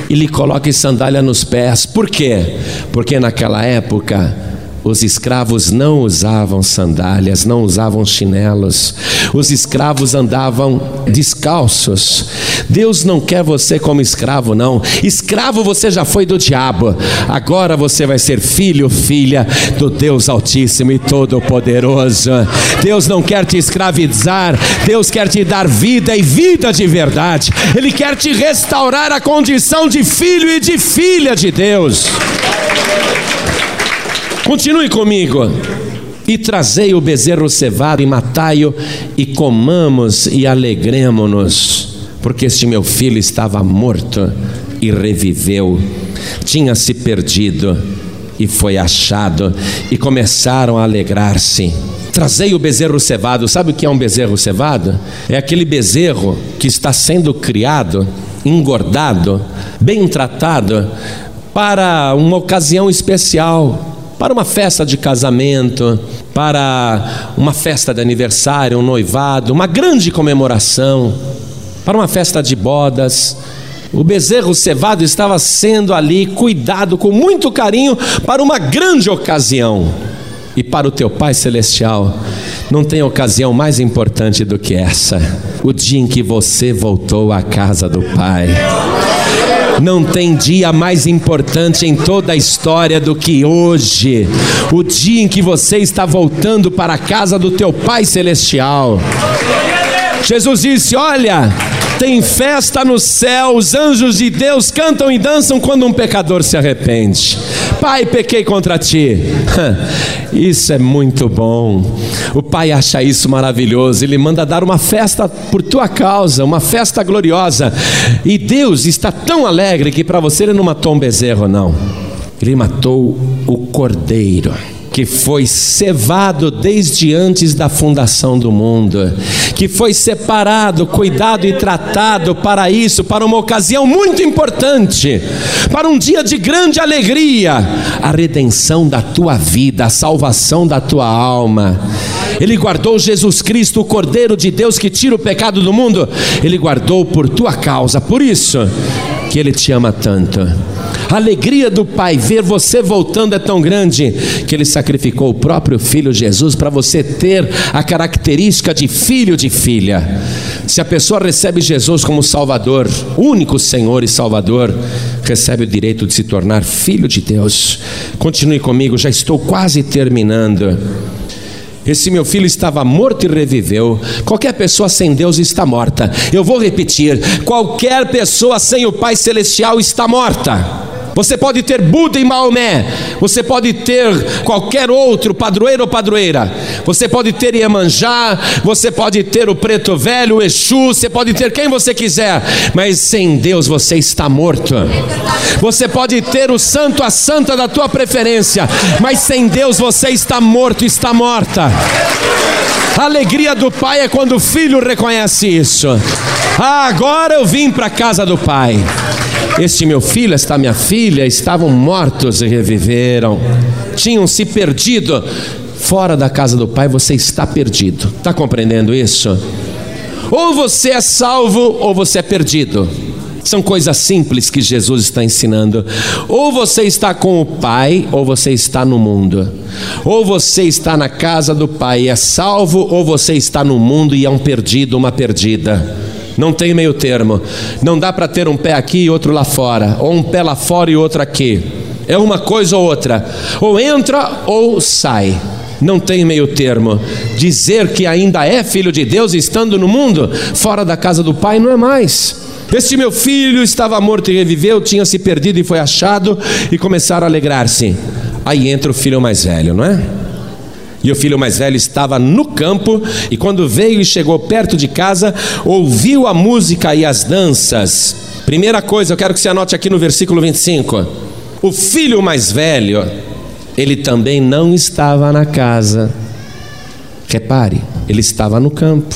e lhe coloque sandália nos pés. Por quê? Porque naquela época os escravos não usavam sandálias, não usavam chinelos. Os escravos andavam descalços. Deus não quer você como escravo, não. Escravo você já foi do diabo. Agora você vai ser filho, filha do Deus Altíssimo e Todo-Poderoso. Deus não quer te escravizar. Deus quer te dar vida e vida de verdade. Ele quer te restaurar a condição de filho e de filha de Deus. Continue comigo. E trazei o bezerro cevado e matai-o, e comamos e alegremo-nos, porque este meu filho estava morto e reviveu, tinha se perdido e foi achado, e começaram a alegrar-se. Trazei o bezerro cevado, sabe o que é um bezerro cevado? É aquele bezerro que está sendo criado, engordado, bem tratado, para uma ocasião especial para uma festa de casamento, para uma festa de aniversário, um noivado, uma grande comemoração, para uma festa de bodas. O bezerro cevado estava sendo ali cuidado com muito carinho para uma grande ocasião. E para o teu Pai Celestial, não tem ocasião mais importante do que essa: o dia em que você voltou à casa do Pai. Não tem dia mais importante em toda a história do que hoje, o dia em que você está voltando para a casa do teu Pai Celestial. Jesus disse: Olha, tem festa no céu, os anjos de Deus cantam e dançam quando um pecador se arrepende. Pai, pequei contra ti. Isso é muito bom. O Pai acha isso maravilhoso. Ele manda dar uma festa por tua causa, uma festa gloriosa. E Deus está tão alegre que para você ele não matou um bezerro, não. Ele matou o cordeiro que foi cevado desde antes da fundação do mundo, que foi separado, cuidado e tratado para isso, para uma ocasião muito importante, para um dia de grande alegria, a redenção da tua vida, a salvação da tua alma. Ele guardou Jesus Cristo, o Cordeiro de Deus que tira o pecado do mundo, ele guardou por tua causa, por isso que ele te ama tanto. A alegria do Pai ver você voltando é tão grande que ele sacrificou o próprio filho Jesus para você ter a característica de filho de filha. Se a pessoa recebe Jesus como Salvador, único Senhor e Salvador, recebe o direito de se tornar filho de Deus. Continue comigo, já estou quase terminando. Esse meu filho estava morto e reviveu. Qualquer pessoa sem Deus está morta. Eu vou repetir: qualquer pessoa sem o Pai Celestial está morta. Você pode ter Buda e Maomé, você pode ter qualquer outro padroeiro ou padroeira, você pode ter Iemanjá, você pode ter o Preto Velho, o Exu, você pode ter quem você quiser, mas sem Deus você está morto. Você pode ter o santo, a santa da tua preferência, mas sem Deus você está morto, está morta. A alegria do pai é quando o filho reconhece isso. Ah, agora eu vim para a casa do pai. Este meu filho, esta minha filha estavam mortos e reviveram, tinham se perdido. Fora da casa do Pai você está perdido. Está compreendendo isso? Ou você é salvo ou você é perdido. São coisas simples que Jesus está ensinando. Ou você está com o Pai, ou você está no mundo. Ou você está na casa do Pai e é salvo, ou você está no mundo e é um perdido, uma perdida. Não tem meio termo. Não dá para ter um pé aqui e outro lá fora, ou um pé lá fora e outro aqui. É uma coisa ou outra. Ou entra ou sai. Não tem meio termo. Dizer que ainda é filho de Deus estando no mundo, fora da casa do Pai, não é mais. Este meu filho estava morto e reviveu, tinha se perdido e foi achado, e começaram a alegrar-se. Aí entra o filho mais velho, não é? E o filho mais velho estava no campo, e quando veio e chegou perto de casa, ouviu a música e as danças. Primeira coisa, eu quero que você anote aqui no versículo 25. O filho mais velho, ele também não estava na casa. Repare, ele estava no campo.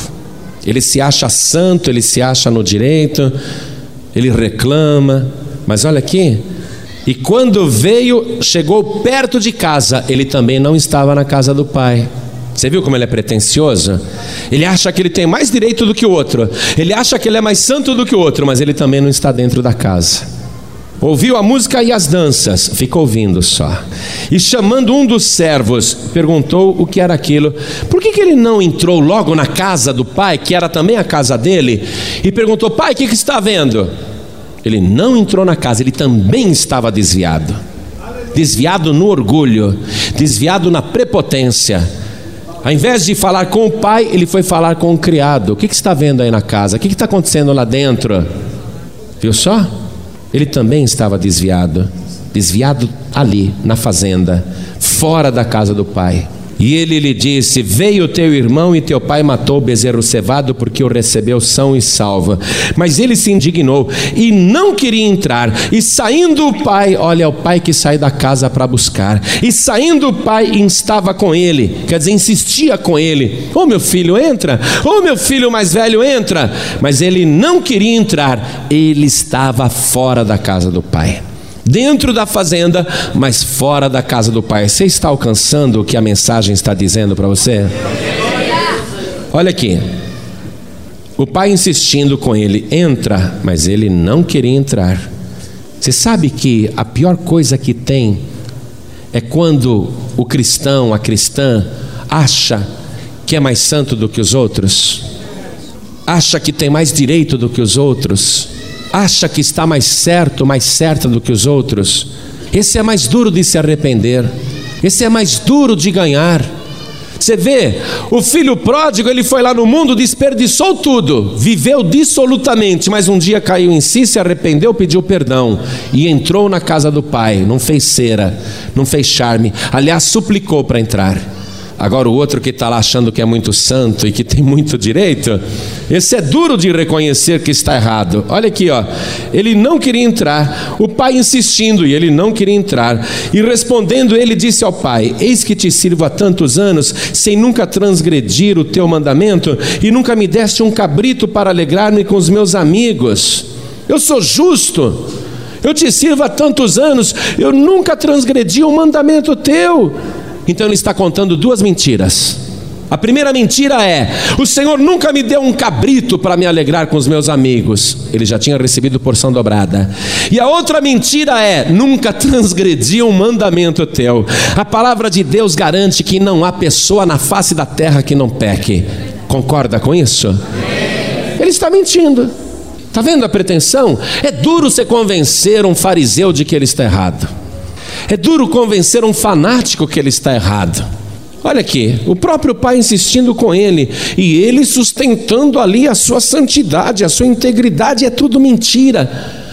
Ele se acha santo, ele se acha no direito, ele reclama. Mas olha aqui, e quando veio, chegou perto de casa, ele também não estava na casa do pai. Você viu como ele é pretensioso? Ele acha que ele tem mais direito do que o outro. Ele acha que ele é mais santo do que o outro, mas ele também não está dentro da casa. Ouviu a música e as danças, ficou ouvindo só. E chamando um dos servos, perguntou o que era aquilo. Por que, que ele não entrou logo na casa do pai, que era também a casa dele, e perguntou: Pai, o que, que está vendo? Ele não entrou na casa, ele também estava desviado. Desviado no orgulho, desviado na prepotência. Ao invés de falar com o pai, ele foi falar com o criado. O que, que está vendo aí na casa? O que está acontecendo lá dentro? Viu só? Ele também estava desviado. Desviado ali, na fazenda, fora da casa do pai. E ele lhe disse: Veio teu irmão e teu pai matou o bezerro cevado porque o recebeu são e salva. Mas ele se indignou e não queria entrar. E saindo o pai, olha, o pai que sai da casa para buscar. E saindo o pai instava com ele, quer dizer, insistia com ele: Ô oh, meu filho, entra. Ô oh, meu filho mais velho, entra. Mas ele não queria entrar. Ele estava fora da casa do pai dentro da fazenda, mas fora da casa do pai. Você está alcançando o que a mensagem está dizendo para você? Olha aqui. O pai insistindo com ele, entra, mas ele não queria entrar. Você sabe que a pior coisa que tem é quando o cristão, a cristã, acha que é mais santo do que os outros, acha que tem mais direito do que os outros acha que está mais certo, mais certa do que os outros, esse é mais duro de se arrepender, esse é mais duro de ganhar. Você vê, o filho pródigo, ele foi lá no mundo, desperdiçou tudo, viveu dissolutamente, mas um dia caiu em si, se arrependeu, pediu perdão e entrou na casa do pai. Não fez cera, não fez charme, aliás, suplicou para entrar. Agora, o outro que está lá achando que é muito santo e que tem muito direito, esse é duro de reconhecer que está errado. Olha aqui, ó. Ele não queria entrar, o pai insistindo e ele não queria entrar. E respondendo, ele disse ao pai: Eis que te sirvo há tantos anos, sem nunca transgredir o teu mandamento, e nunca me deste um cabrito para alegrar-me com os meus amigos. Eu sou justo. Eu te sirvo há tantos anos, eu nunca transgredi um mandamento teu. Então ele está contando duas mentiras. A primeira mentira é: o Senhor nunca me deu um cabrito para me alegrar com os meus amigos. Ele já tinha recebido porção dobrada. E a outra mentira é: nunca transgredi um mandamento teu. A palavra de Deus garante que não há pessoa na face da terra que não peque. Concorda com isso? Ele está mentindo. Está vendo a pretensão? É duro você convencer um fariseu de que ele está errado. É duro convencer um fanático que ele está errado. Olha aqui, o próprio pai insistindo com ele e ele sustentando ali a sua santidade, a sua integridade, é tudo mentira.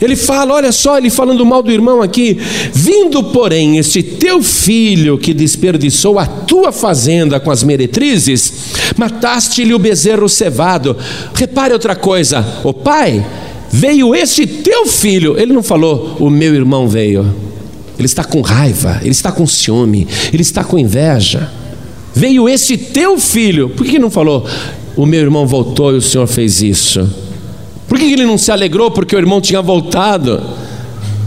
Ele fala, olha só, ele falando mal do irmão aqui, vindo, porém, este teu filho que desperdiçou a tua fazenda com as meretrizes, mataste-lhe o bezerro cevado. Repare outra coisa, o pai, veio este teu filho, ele não falou, o meu irmão veio ele está com raiva, ele está com ciúme, ele está com inveja. Veio esse teu filho, por que não falou, o meu irmão voltou e o senhor fez isso? Por que ele não se alegrou porque o irmão tinha voltado?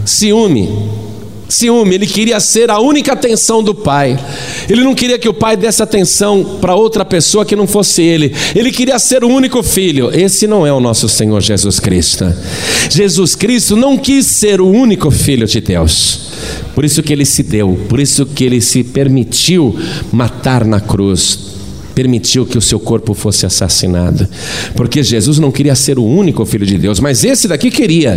Ciúme. Ciúme, ele queria ser a única atenção do pai. Ele não queria que o pai desse atenção para outra pessoa que não fosse ele. Ele queria ser o único filho. Esse não é o nosso Senhor Jesus Cristo. Jesus Cristo não quis ser o único filho de Deus. Por isso que ele se deu, por isso que ele se permitiu matar na cruz. Permitiu que o seu corpo fosse assassinado. Porque Jesus não queria ser o único filho de Deus, mas esse daqui queria.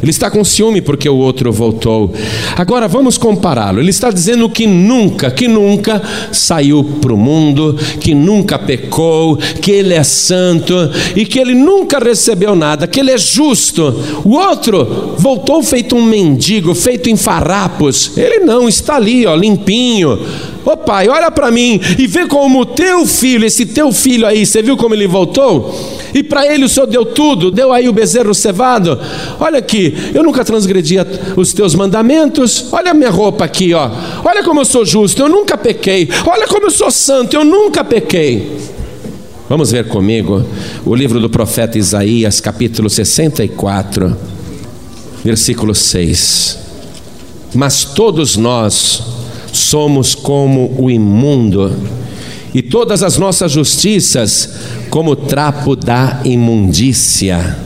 Ele está com ciúme porque o outro voltou. Agora vamos compará-lo. Ele está dizendo que nunca, que nunca saiu para o mundo, que nunca pecou, que ele é santo e que ele nunca recebeu nada, que ele é justo. O outro voltou feito um mendigo, feito em farrapos. Ele não, está ali, ó, limpinho Ô oh, pai, olha para mim e vê como o teu filho, esse teu filho aí, você viu como ele voltou? E para ele o Senhor deu tudo, deu aí o bezerro cevado. Olha aqui, eu nunca transgredi os teus mandamentos. Olha a minha roupa aqui, ó. Olha como eu sou justo, eu nunca pequei. Olha como eu sou santo, eu nunca pequei. Vamos ver comigo o livro do profeta Isaías, capítulo 64, versículo 6. Mas todos nós somos como o imundo, e todas as nossas justiças como trapo da imundícia.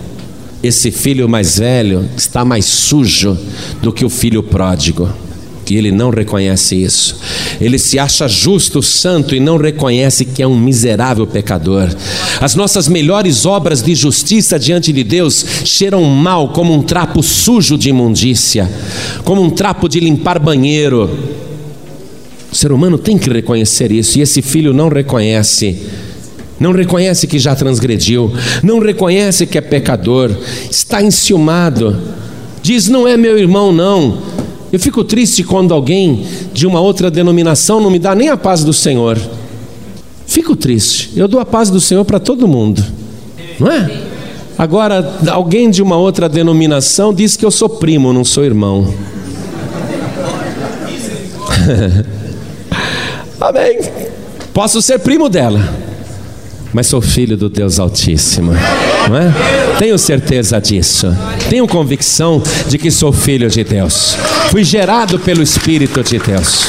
Esse filho mais velho está mais sujo do que o filho pródigo. E ele não reconhece isso. Ele se acha justo, santo e não reconhece que é um miserável pecador. As nossas melhores obras de justiça diante de Deus cheiram mal como um trapo sujo de imundícia, como um trapo de limpar banheiro o ser humano tem que reconhecer isso, e esse filho não reconhece. Não reconhece que já transgrediu, não reconhece que é pecador, está enciumado, diz: Não é meu irmão, não. Eu fico triste quando alguém de uma outra denominação não me dá nem a paz do Senhor. Fico triste, eu dou a paz do Senhor para todo mundo, não é? Agora, alguém de uma outra denominação diz que eu sou primo, não sou irmão. Amém. Posso ser primo dela, mas sou filho do Deus Altíssimo. É? Tenho certeza disso. Tenho convicção de que sou filho de Deus. Fui gerado pelo Espírito de Deus.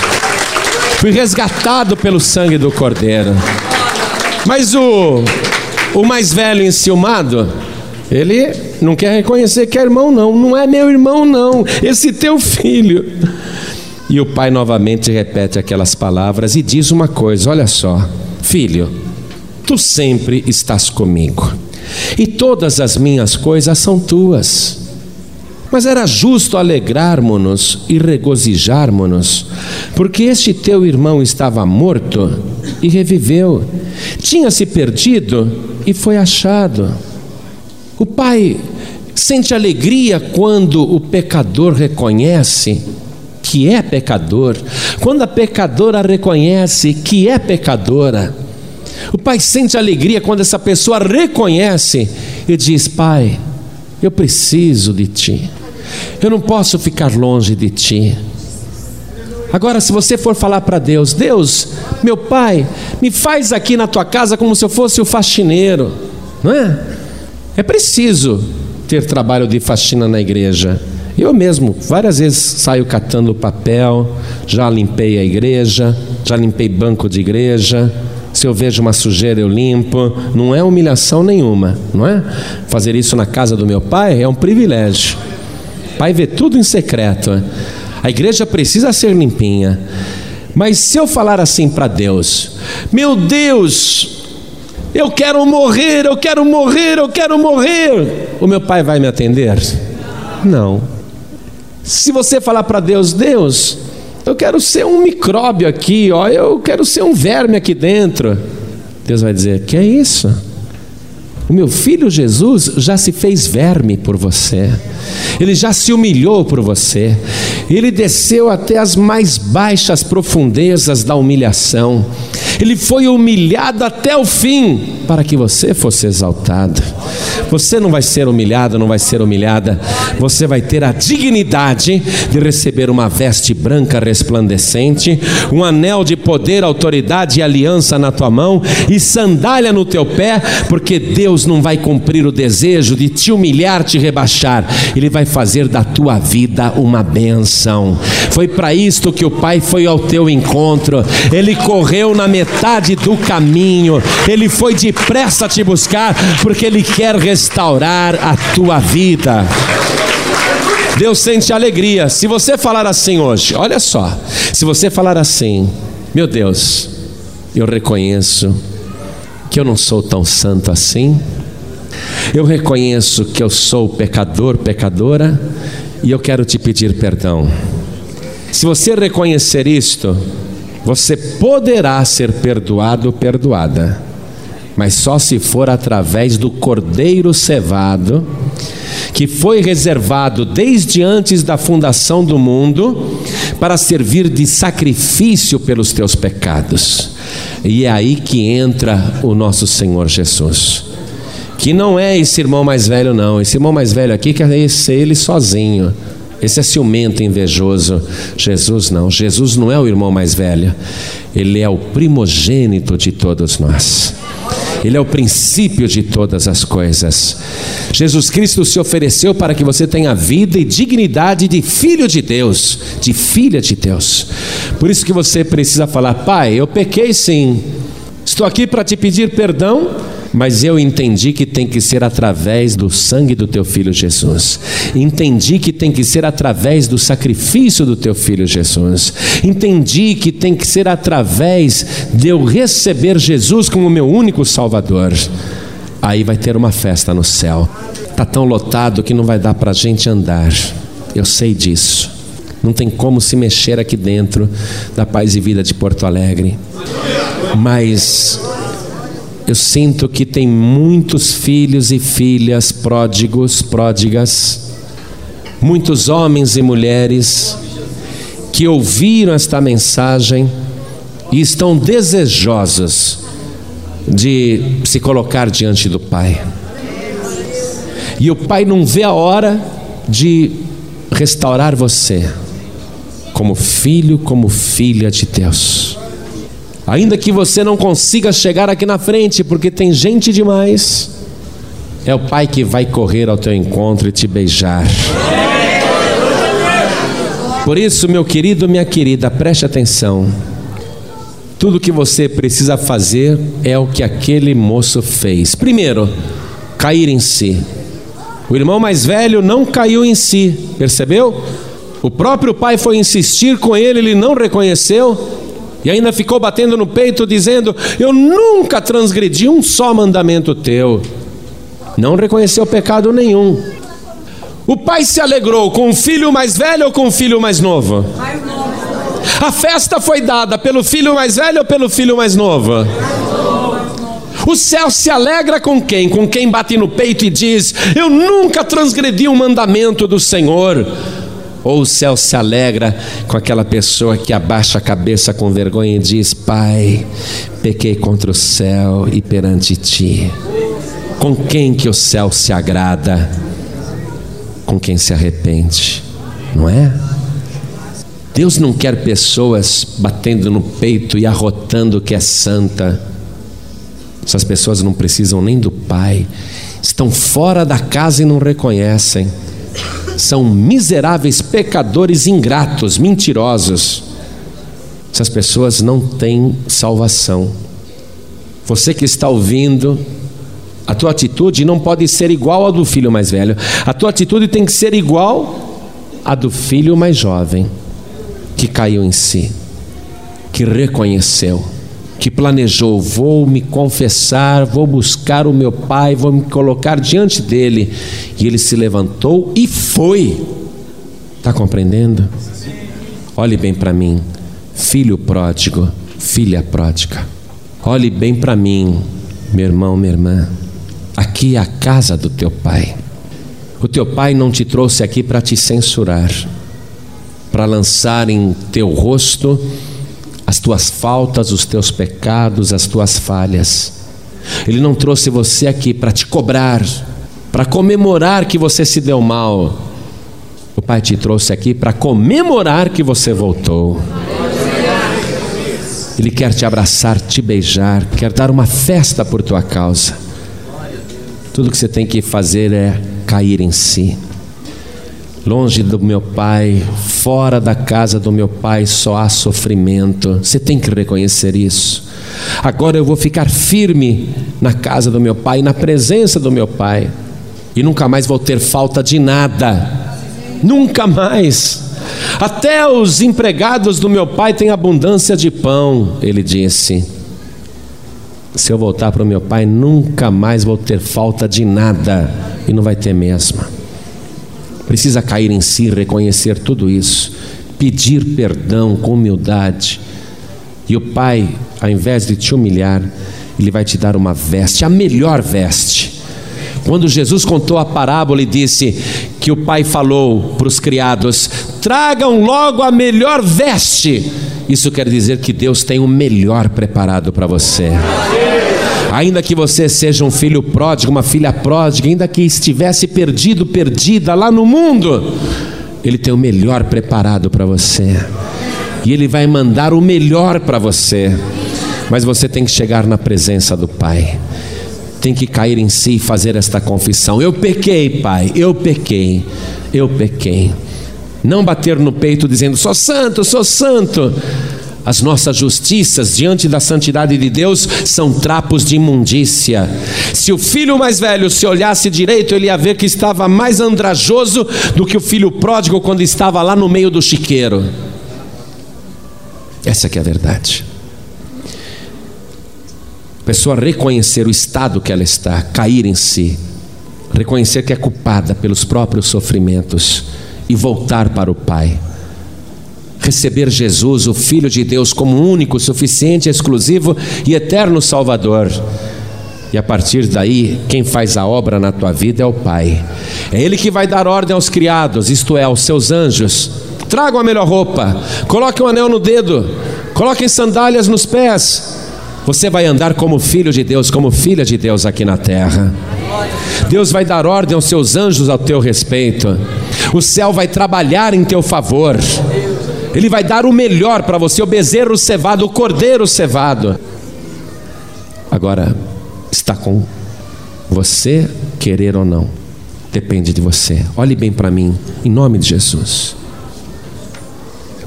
Fui resgatado pelo sangue do Cordeiro. Mas o, o mais velho enciumado, ele não quer reconhecer que é irmão, não. Não é meu irmão, não. Esse teu filho. E o pai novamente repete aquelas palavras e diz uma coisa: olha só, filho, tu sempre estás comigo, e todas as minhas coisas são tuas. Mas era justo alegrarmos-nos e regozijarmos-nos, porque este teu irmão estava morto e reviveu, tinha se perdido e foi achado. O pai sente alegria quando o pecador reconhece que é pecador, quando a pecadora reconhece que é pecadora, o pai sente alegria quando essa pessoa reconhece e diz: Pai, eu preciso de ti, eu não posso ficar longe de ti. Agora, se você for falar para Deus: Deus, meu pai, me faz aqui na tua casa como se eu fosse o faxineiro, não é? É preciso ter trabalho de faxina na igreja. Eu mesmo, várias vezes saio catando papel, já limpei a igreja, já limpei banco de igreja. Se eu vejo uma sujeira, eu limpo. Não é humilhação nenhuma, não é? Fazer isso na casa do meu pai é um privilégio. Pai vê tudo em secreto. A igreja precisa ser limpinha. Mas se eu falar assim para Deus, meu Deus, eu quero morrer, eu quero morrer, eu quero morrer, o meu pai vai me atender? Não. Se você falar para Deus, Deus, eu quero ser um micróbio aqui, ó, eu quero ser um verme aqui dentro. Deus vai dizer: Que é isso? O meu filho Jesus já se fez verme por você, ele já se humilhou por você, ele desceu até as mais baixas profundezas da humilhação, ele foi humilhado até o fim para que você fosse exaltado. Você não vai ser humilhado, não vai ser humilhada. Você vai ter a dignidade de receber uma veste branca resplandecente, um anel de poder, autoridade e aliança na tua mão e sandália no teu pé, porque Deus não vai cumprir o desejo de te humilhar, te rebaixar. Ele vai fazer da tua vida uma benção. Foi para isto que o Pai foi ao teu encontro. Ele correu na metade do caminho. Ele foi depressa te buscar, porque ele quer restaurar a tua vida. Deus sente alegria. Se você falar assim hoje, olha só, se você falar assim, meu Deus, eu reconheço que eu não sou tão santo assim. Eu reconheço que eu sou pecador, pecadora, e eu quero te pedir perdão. Se você reconhecer isto, você poderá ser perdoado perdoada, mas só se for através do cordeiro cevado, que foi reservado desde antes da fundação do mundo para servir de sacrifício pelos teus pecados. E é aí que entra o nosso Senhor Jesus. Que não é esse irmão mais velho, não. Esse irmão mais velho aqui quer ser ele sozinho. Esse é ciumento, invejoso. Jesus não. Jesus não é o irmão mais velho. Ele é o primogênito de todos nós. Ele é o princípio de todas as coisas. Jesus Cristo se ofereceu para que você tenha vida e dignidade de filho de Deus, de filha de Deus. Por isso que você precisa falar: Pai, eu pequei sim. Estou aqui para te pedir perdão mas eu entendi que tem que ser através do sangue do teu filho Jesus. Entendi que tem que ser através do sacrifício do teu filho Jesus. Entendi que tem que ser através de eu receber Jesus como meu único Salvador. Aí vai ter uma festa no céu. Tá tão lotado que não vai dar para a gente andar. Eu sei disso. Não tem como se mexer aqui dentro da Paz e Vida de Porto Alegre. Mas eu sinto que tem muitos filhos e filhas pródigos, pródigas, muitos homens e mulheres que ouviram esta mensagem e estão desejosos de se colocar diante do Pai. E o Pai não vê a hora de restaurar você como filho, como filha de Deus. Ainda que você não consiga chegar aqui na frente, porque tem gente demais, é o Pai que vai correr ao teu encontro e te beijar. Por isso, meu querido, minha querida, preste atenção. Tudo que você precisa fazer é o que aquele moço fez. Primeiro, cair em si. O irmão mais velho não caiu em si, percebeu? O próprio pai foi insistir com ele, ele não reconheceu. E ainda ficou batendo no peito, dizendo: Eu nunca transgredi um só mandamento teu. Não reconheceu pecado nenhum. O pai se alegrou com o filho mais velho ou com o filho mais novo? A festa foi dada pelo filho mais velho ou pelo filho mais novo? O céu se alegra com quem? Com quem bate no peito e diz: Eu nunca transgredi um mandamento do Senhor. Ou o céu se alegra com aquela pessoa que abaixa a cabeça com vergonha e diz: Pai, pequei contra o céu e perante ti. Com quem que o céu se agrada? Com quem se arrepende, não é? Deus não quer pessoas batendo no peito e arrotando que é santa. Essas pessoas não precisam nem do Pai, estão fora da casa e não reconhecem são miseráveis pecadores ingratos, mentirosos. Essas pessoas não têm salvação. Você que está ouvindo, a tua atitude não pode ser igual à do filho mais velho. A tua atitude tem que ser igual à do filho mais jovem, que caiu em si, que reconheceu que planejou: vou me confessar, vou buscar o meu pai, vou me colocar diante dele. E ele se levantou e foi. Está compreendendo? Olhe bem para mim, filho pródigo, filha pródiga. Olhe bem para mim, meu irmão, minha irmã. Aqui é a casa do teu pai. O teu pai não te trouxe aqui para te censurar, para lançar em teu rosto as tuas faltas, os teus pecados, as tuas falhas. Ele não trouxe você aqui para te cobrar, para comemorar que você se deu mal. O Pai te trouxe aqui para comemorar que você voltou. Ele quer te abraçar, te beijar, quer dar uma festa por tua causa. Tudo que você tem que fazer é cair em si. Longe do meu pai, fora da casa do meu pai, só há sofrimento. Você tem que reconhecer isso. Agora eu vou ficar firme na casa do meu pai, na presença do meu pai, e nunca mais vou ter falta de nada. Nunca mais. Até os empregados do meu pai têm abundância de pão, ele disse. se eu voltar para o meu pai, nunca mais vou ter falta de nada. E não vai ter mesmo. Precisa cair em si, reconhecer tudo isso, pedir perdão com humildade. E o pai, ao invés de te humilhar, ele vai te dar uma veste, a melhor veste. Quando Jesus contou a parábola e disse que o pai falou para os criados: tragam logo a melhor veste. Isso quer dizer que Deus tem o melhor preparado para você. Ainda que você seja um filho pródigo, uma filha pródiga, ainda que estivesse perdido, perdida lá no mundo, Ele tem o melhor preparado para você. E Ele vai mandar o melhor para você. Mas você tem que chegar na presença do Pai. Tem que cair em si e fazer esta confissão: Eu pequei, Pai, eu pequei, eu pequei. Não bater no peito dizendo: Sou santo, sou santo. As nossas justiças diante da santidade de Deus são trapos de imundícia. Se o filho mais velho se olhasse direito, ele ia ver que estava mais andrajoso do que o filho pródigo quando estava lá no meio do chiqueiro. Essa é a verdade. A pessoa reconhecer o estado que ela está, cair em si, reconhecer que é culpada pelos próprios sofrimentos e voltar para o Pai. Receber Jesus, o Filho de Deus, como único, suficiente, exclusivo e eterno Salvador. E a partir daí, quem faz a obra na tua vida é o Pai. É Ele que vai dar ordem aos criados, isto é, aos seus anjos. Tragam a melhor roupa, coloquem um anel no dedo, coloquem sandálias nos pés. Você vai andar como filho de Deus, como filha de Deus aqui na terra. Deus vai dar ordem aos seus anjos ao teu respeito. O céu vai trabalhar em teu favor. Ele vai dar o melhor para você, o bezerro cevado, o cordeiro cevado. Agora, está com você querer ou não. Depende de você. Olhe bem para mim, em nome de Jesus.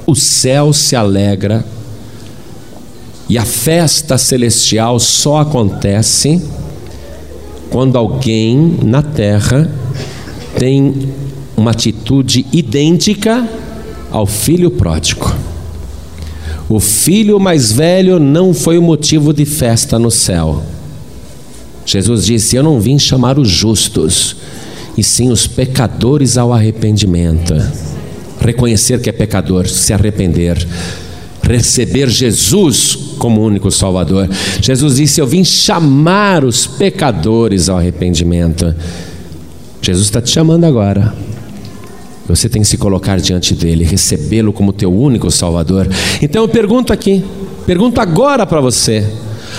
O céu se alegra e a festa celestial só acontece quando alguém na terra tem uma atitude idêntica ao filho pródigo. O filho mais velho não foi o motivo de festa no céu. Jesus disse: Eu não vim chamar os justos, e sim os pecadores ao arrependimento. Reconhecer que é pecador, se arrepender receber Jesus como único Salvador. Jesus disse: Eu vim chamar os pecadores ao arrependimento. Jesus está te chamando agora. Você tem que se colocar diante dele, recebê-lo como teu único Salvador. Então eu pergunto aqui, pergunto agora para você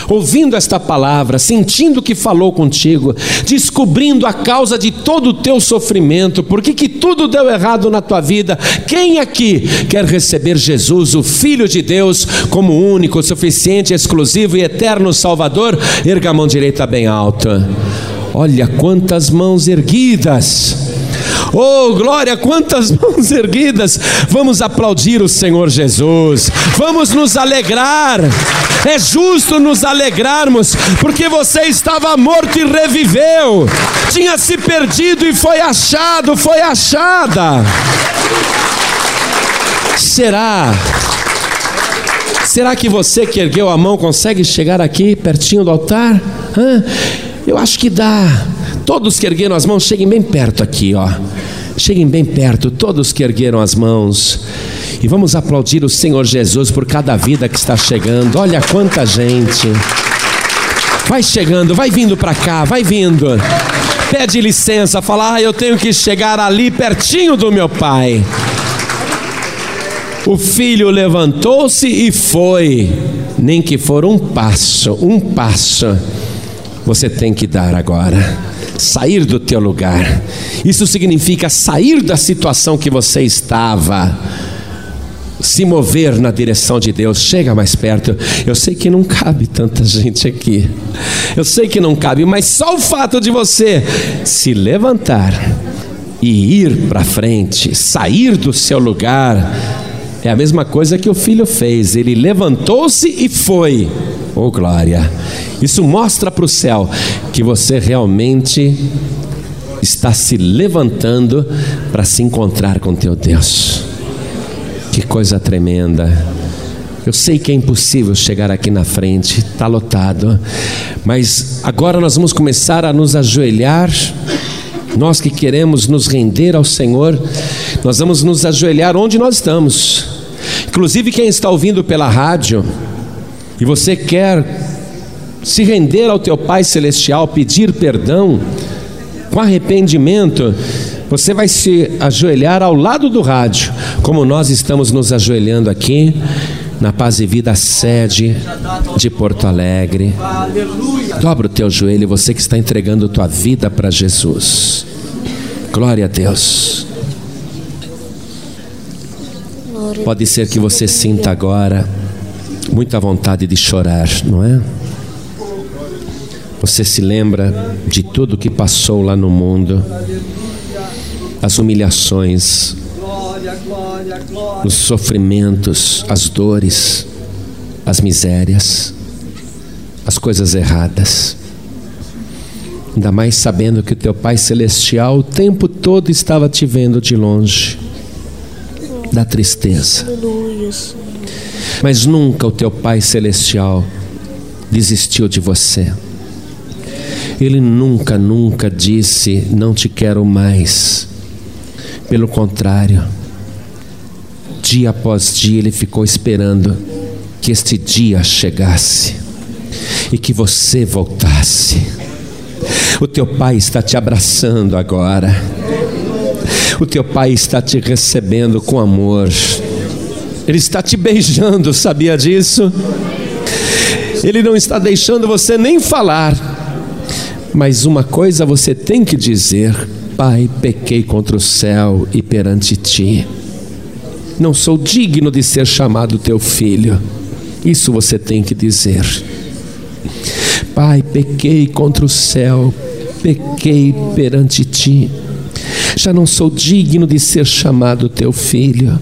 ouvindo esta palavra, sentindo que falou contigo, descobrindo a causa de todo o teu sofrimento, por que tudo deu errado na tua vida. Quem aqui quer receber Jesus, o Filho de Deus, como único, suficiente, exclusivo e eterno Salvador? Erga a mão direita bem alta. Olha quantas mãos erguidas. Oh, glória, quantas mãos erguidas. Vamos aplaudir o Senhor Jesus. Vamos nos alegrar. É justo nos alegrarmos, porque você estava morto e reviveu. Tinha se perdido e foi achado, foi achada. Será? Será que você que ergueu a mão consegue chegar aqui pertinho do altar? Hã? Eu acho que dá. Todos que ergueram as mãos, cheguem bem perto aqui, ó. Cheguem bem perto, todos que ergueram as mãos. E vamos aplaudir o Senhor Jesus por cada vida que está chegando. Olha quanta gente. Vai chegando, vai vindo para cá, vai vindo. Pede licença, fala: ah, eu tenho que chegar ali pertinho do meu pai. O filho levantou-se e foi, nem que for um passo, um passo, você tem que dar agora sair do teu lugar. Isso significa sair da situação que você estava. Se mover na direção de Deus, chega mais perto. Eu sei que não cabe tanta gente aqui. Eu sei que não cabe, mas só o fato de você se levantar e ir para frente, sair do seu lugar, é a mesma coisa que o filho fez. Ele levantou-se e foi. Oh, glória! Isso mostra para o céu que você realmente está se levantando para se encontrar com teu Deus. Que coisa tremenda! Eu sei que é impossível chegar aqui na frente, está lotado, mas agora nós vamos começar a nos ajoelhar. Nós que queremos nos render ao Senhor, nós vamos nos ajoelhar onde nós estamos. Inclusive, quem está ouvindo pela rádio e você quer se render ao teu Pai Celestial, pedir perdão, com arrependimento, você vai se ajoelhar ao lado do rádio, como nós estamos nos ajoelhando aqui na Paz e Vida sede de Porto Alegre. Dobra o teu joelho, você que está entregando tua vida para Jesus. Glória a Deus. Pode ser que você sinta agora muita vontade de chorar, não é? Você se lembra de tudo que passou lá no mundo, as humilhações, os sofrimentos, as dores, as misérias, as coisas erradas. Ainda mais sabendo que o teu Pai Celestial o tempo todo estava te vendo de longe, da tristeza. Mas nunca o teu Pai Celestial desistiu de você. Ele nunca, nunca disse: Não te quero mais. Pelo contrário, dia após dia ele ficou esperando que este dia chegasse e que você voltasse. O teu pai está te abraçando agora. O teu pai está te recebendo com amor. Ele está te beijando, sabia disso? Ele não está deixando você nem falar mas uma coisa você tem que dizer: Pai, pequei contra o céu e perante ti. Não sou digno de ser chamado teu filho. Isso você tem que dizer. Pai, pequei contra o céu, pequei perante ti. Já não sou digno de ser chamado teu filho.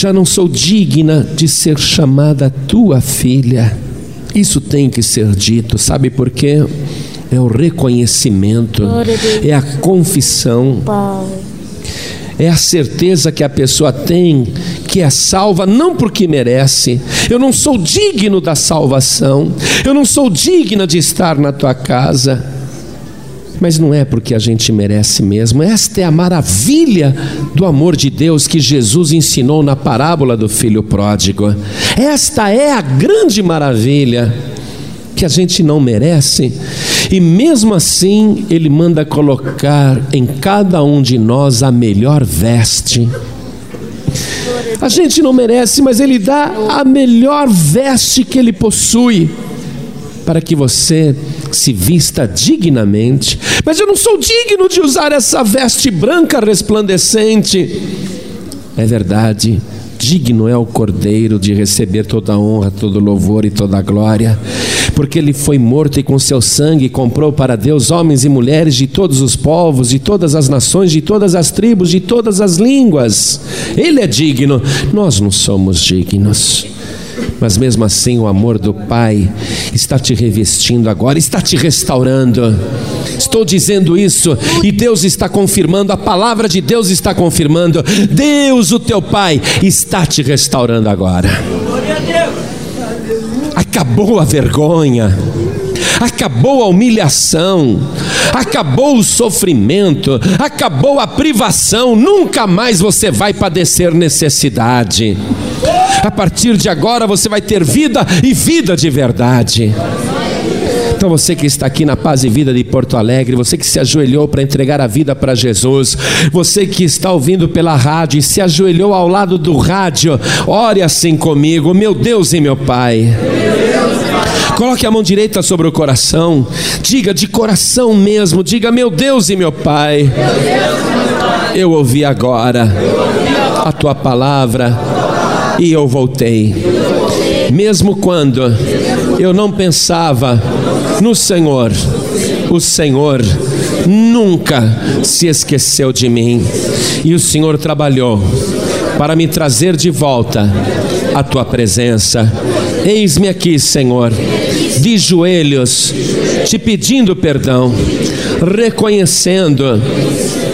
Já não sou digna de ser chamada tua filha. Isso tem que ser dito, sabe por quê? é o reconhecimento, é a confissão, é a certeza que a pessoa tem que é salva não porque merece. Eu não sou digno da salvação, eu não sou digna de estar na tua casa. Mas não é porque a gente merece mesmo. Esta é a maravilha do amor de Deus que Jesus ensinou na parábola do filho pródigo. Esta é a grande maravilha que a gente não merece, e mesmo assim Ele manda colocar em cada um de nós a melhor veste. A gente não merece, mas Ele dá a melhor veste que Ele possui, para que você se vista dignamente. Mas eu não sou digno de usar essa veste branca resplandecente. É verdade digno é o Cordeiro de receber toda a honra, todo louvor e toda a glória, porque ele foi morto e com seu sangue comprou para Deus homens e mulheres de todos os povos, de todas as nações, de todas as tribos, de todas as línguas. Ele é digno, nós não somos dignos. Mas mesmo assim, o amor do Pai está te revestindo agora, está te restaurando. Estou dizendo isso e Deus está confirmando, a palavra de Deus está confirmando. Deus, o teu Pai, está te restaurando agora. Acabou a vergonha acabou a humilhação, acabou o sofrimento, acabou a privação, nunca mais você vai padecer necessidade. A partir de agora você vai ter vida e vida de verdade. Então você que está aqui na Paz e Vida de Porto Alegre, você que se ajoelhou para entregar a vida para Jesus, você que está ouvindo pela rádio e se ajoelhou ao lado do rádio, ore assim comigo, meu Deus e meu Pai. Coloque a mão direita sobre o coração, diga de coração mesmo, diga meu Deus e meu Pai. Eu ouvi agora a tua palavra e eu voltei. Mesmo quando eu não pensava no Senhor, o Senhor nunca se esqueceu de mim e o Senhor trabalhou para me trazer de volta a tua presença. Eis-me aqui, Senhor, de joelhos, te pedindo perdão, reconhecendo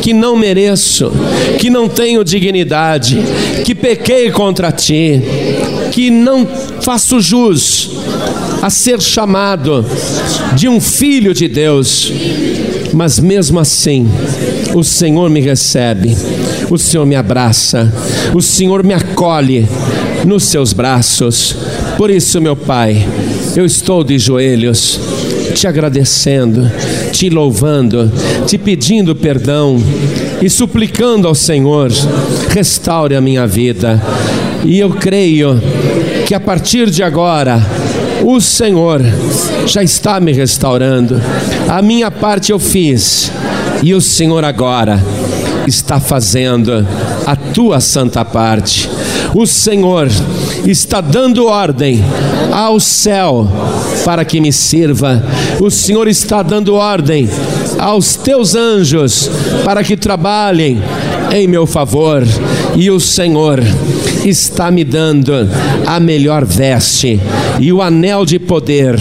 que não mereço, que não tenho dignidade, que pequei contra ti, que não faço jus a ser chamado de um filho de Deus, mas mesmo assim, o Senhor me recebe, o Senhor me abraça, o Senhor me acolhe nos seus braços. Por isso, meu Pai, eu estou de joelhos, te agradecendo, te louvando, te pedindo perdão e suplicando ao Senhor, restaure a minha vida. E eu creio que a partir de agora, o Senhor já está me restaurando. A minha parte eu fiz, e o Senhor agora está fazendo a tua santa parte. O Senhor está dando ordem ao céu para que me sirva. O Senhor está dando ordem aos teus anjos para que trabalhem em meu favor. E o Senhor está me dando a melhor veste e o anel de poder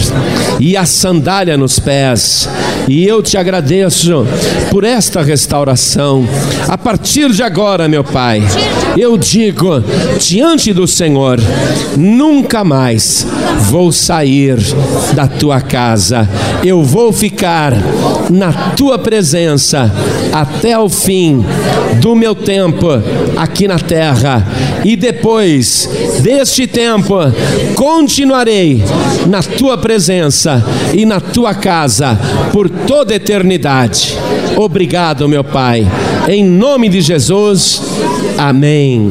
e a sandália nos pés. E eu te agradeço por esta restauração. A partir de agora, meu Pai, eu digo diante do Senhor: nunca mais vou sair da tua casa, eu vou ficar na tua presença até o fim do meu tempo aqui na terra. E depois deste tempo, continuarei na tua presença e na tua casa por toda eternidade. Obrigado, meu Pai. Em nome de Jesus. Amém.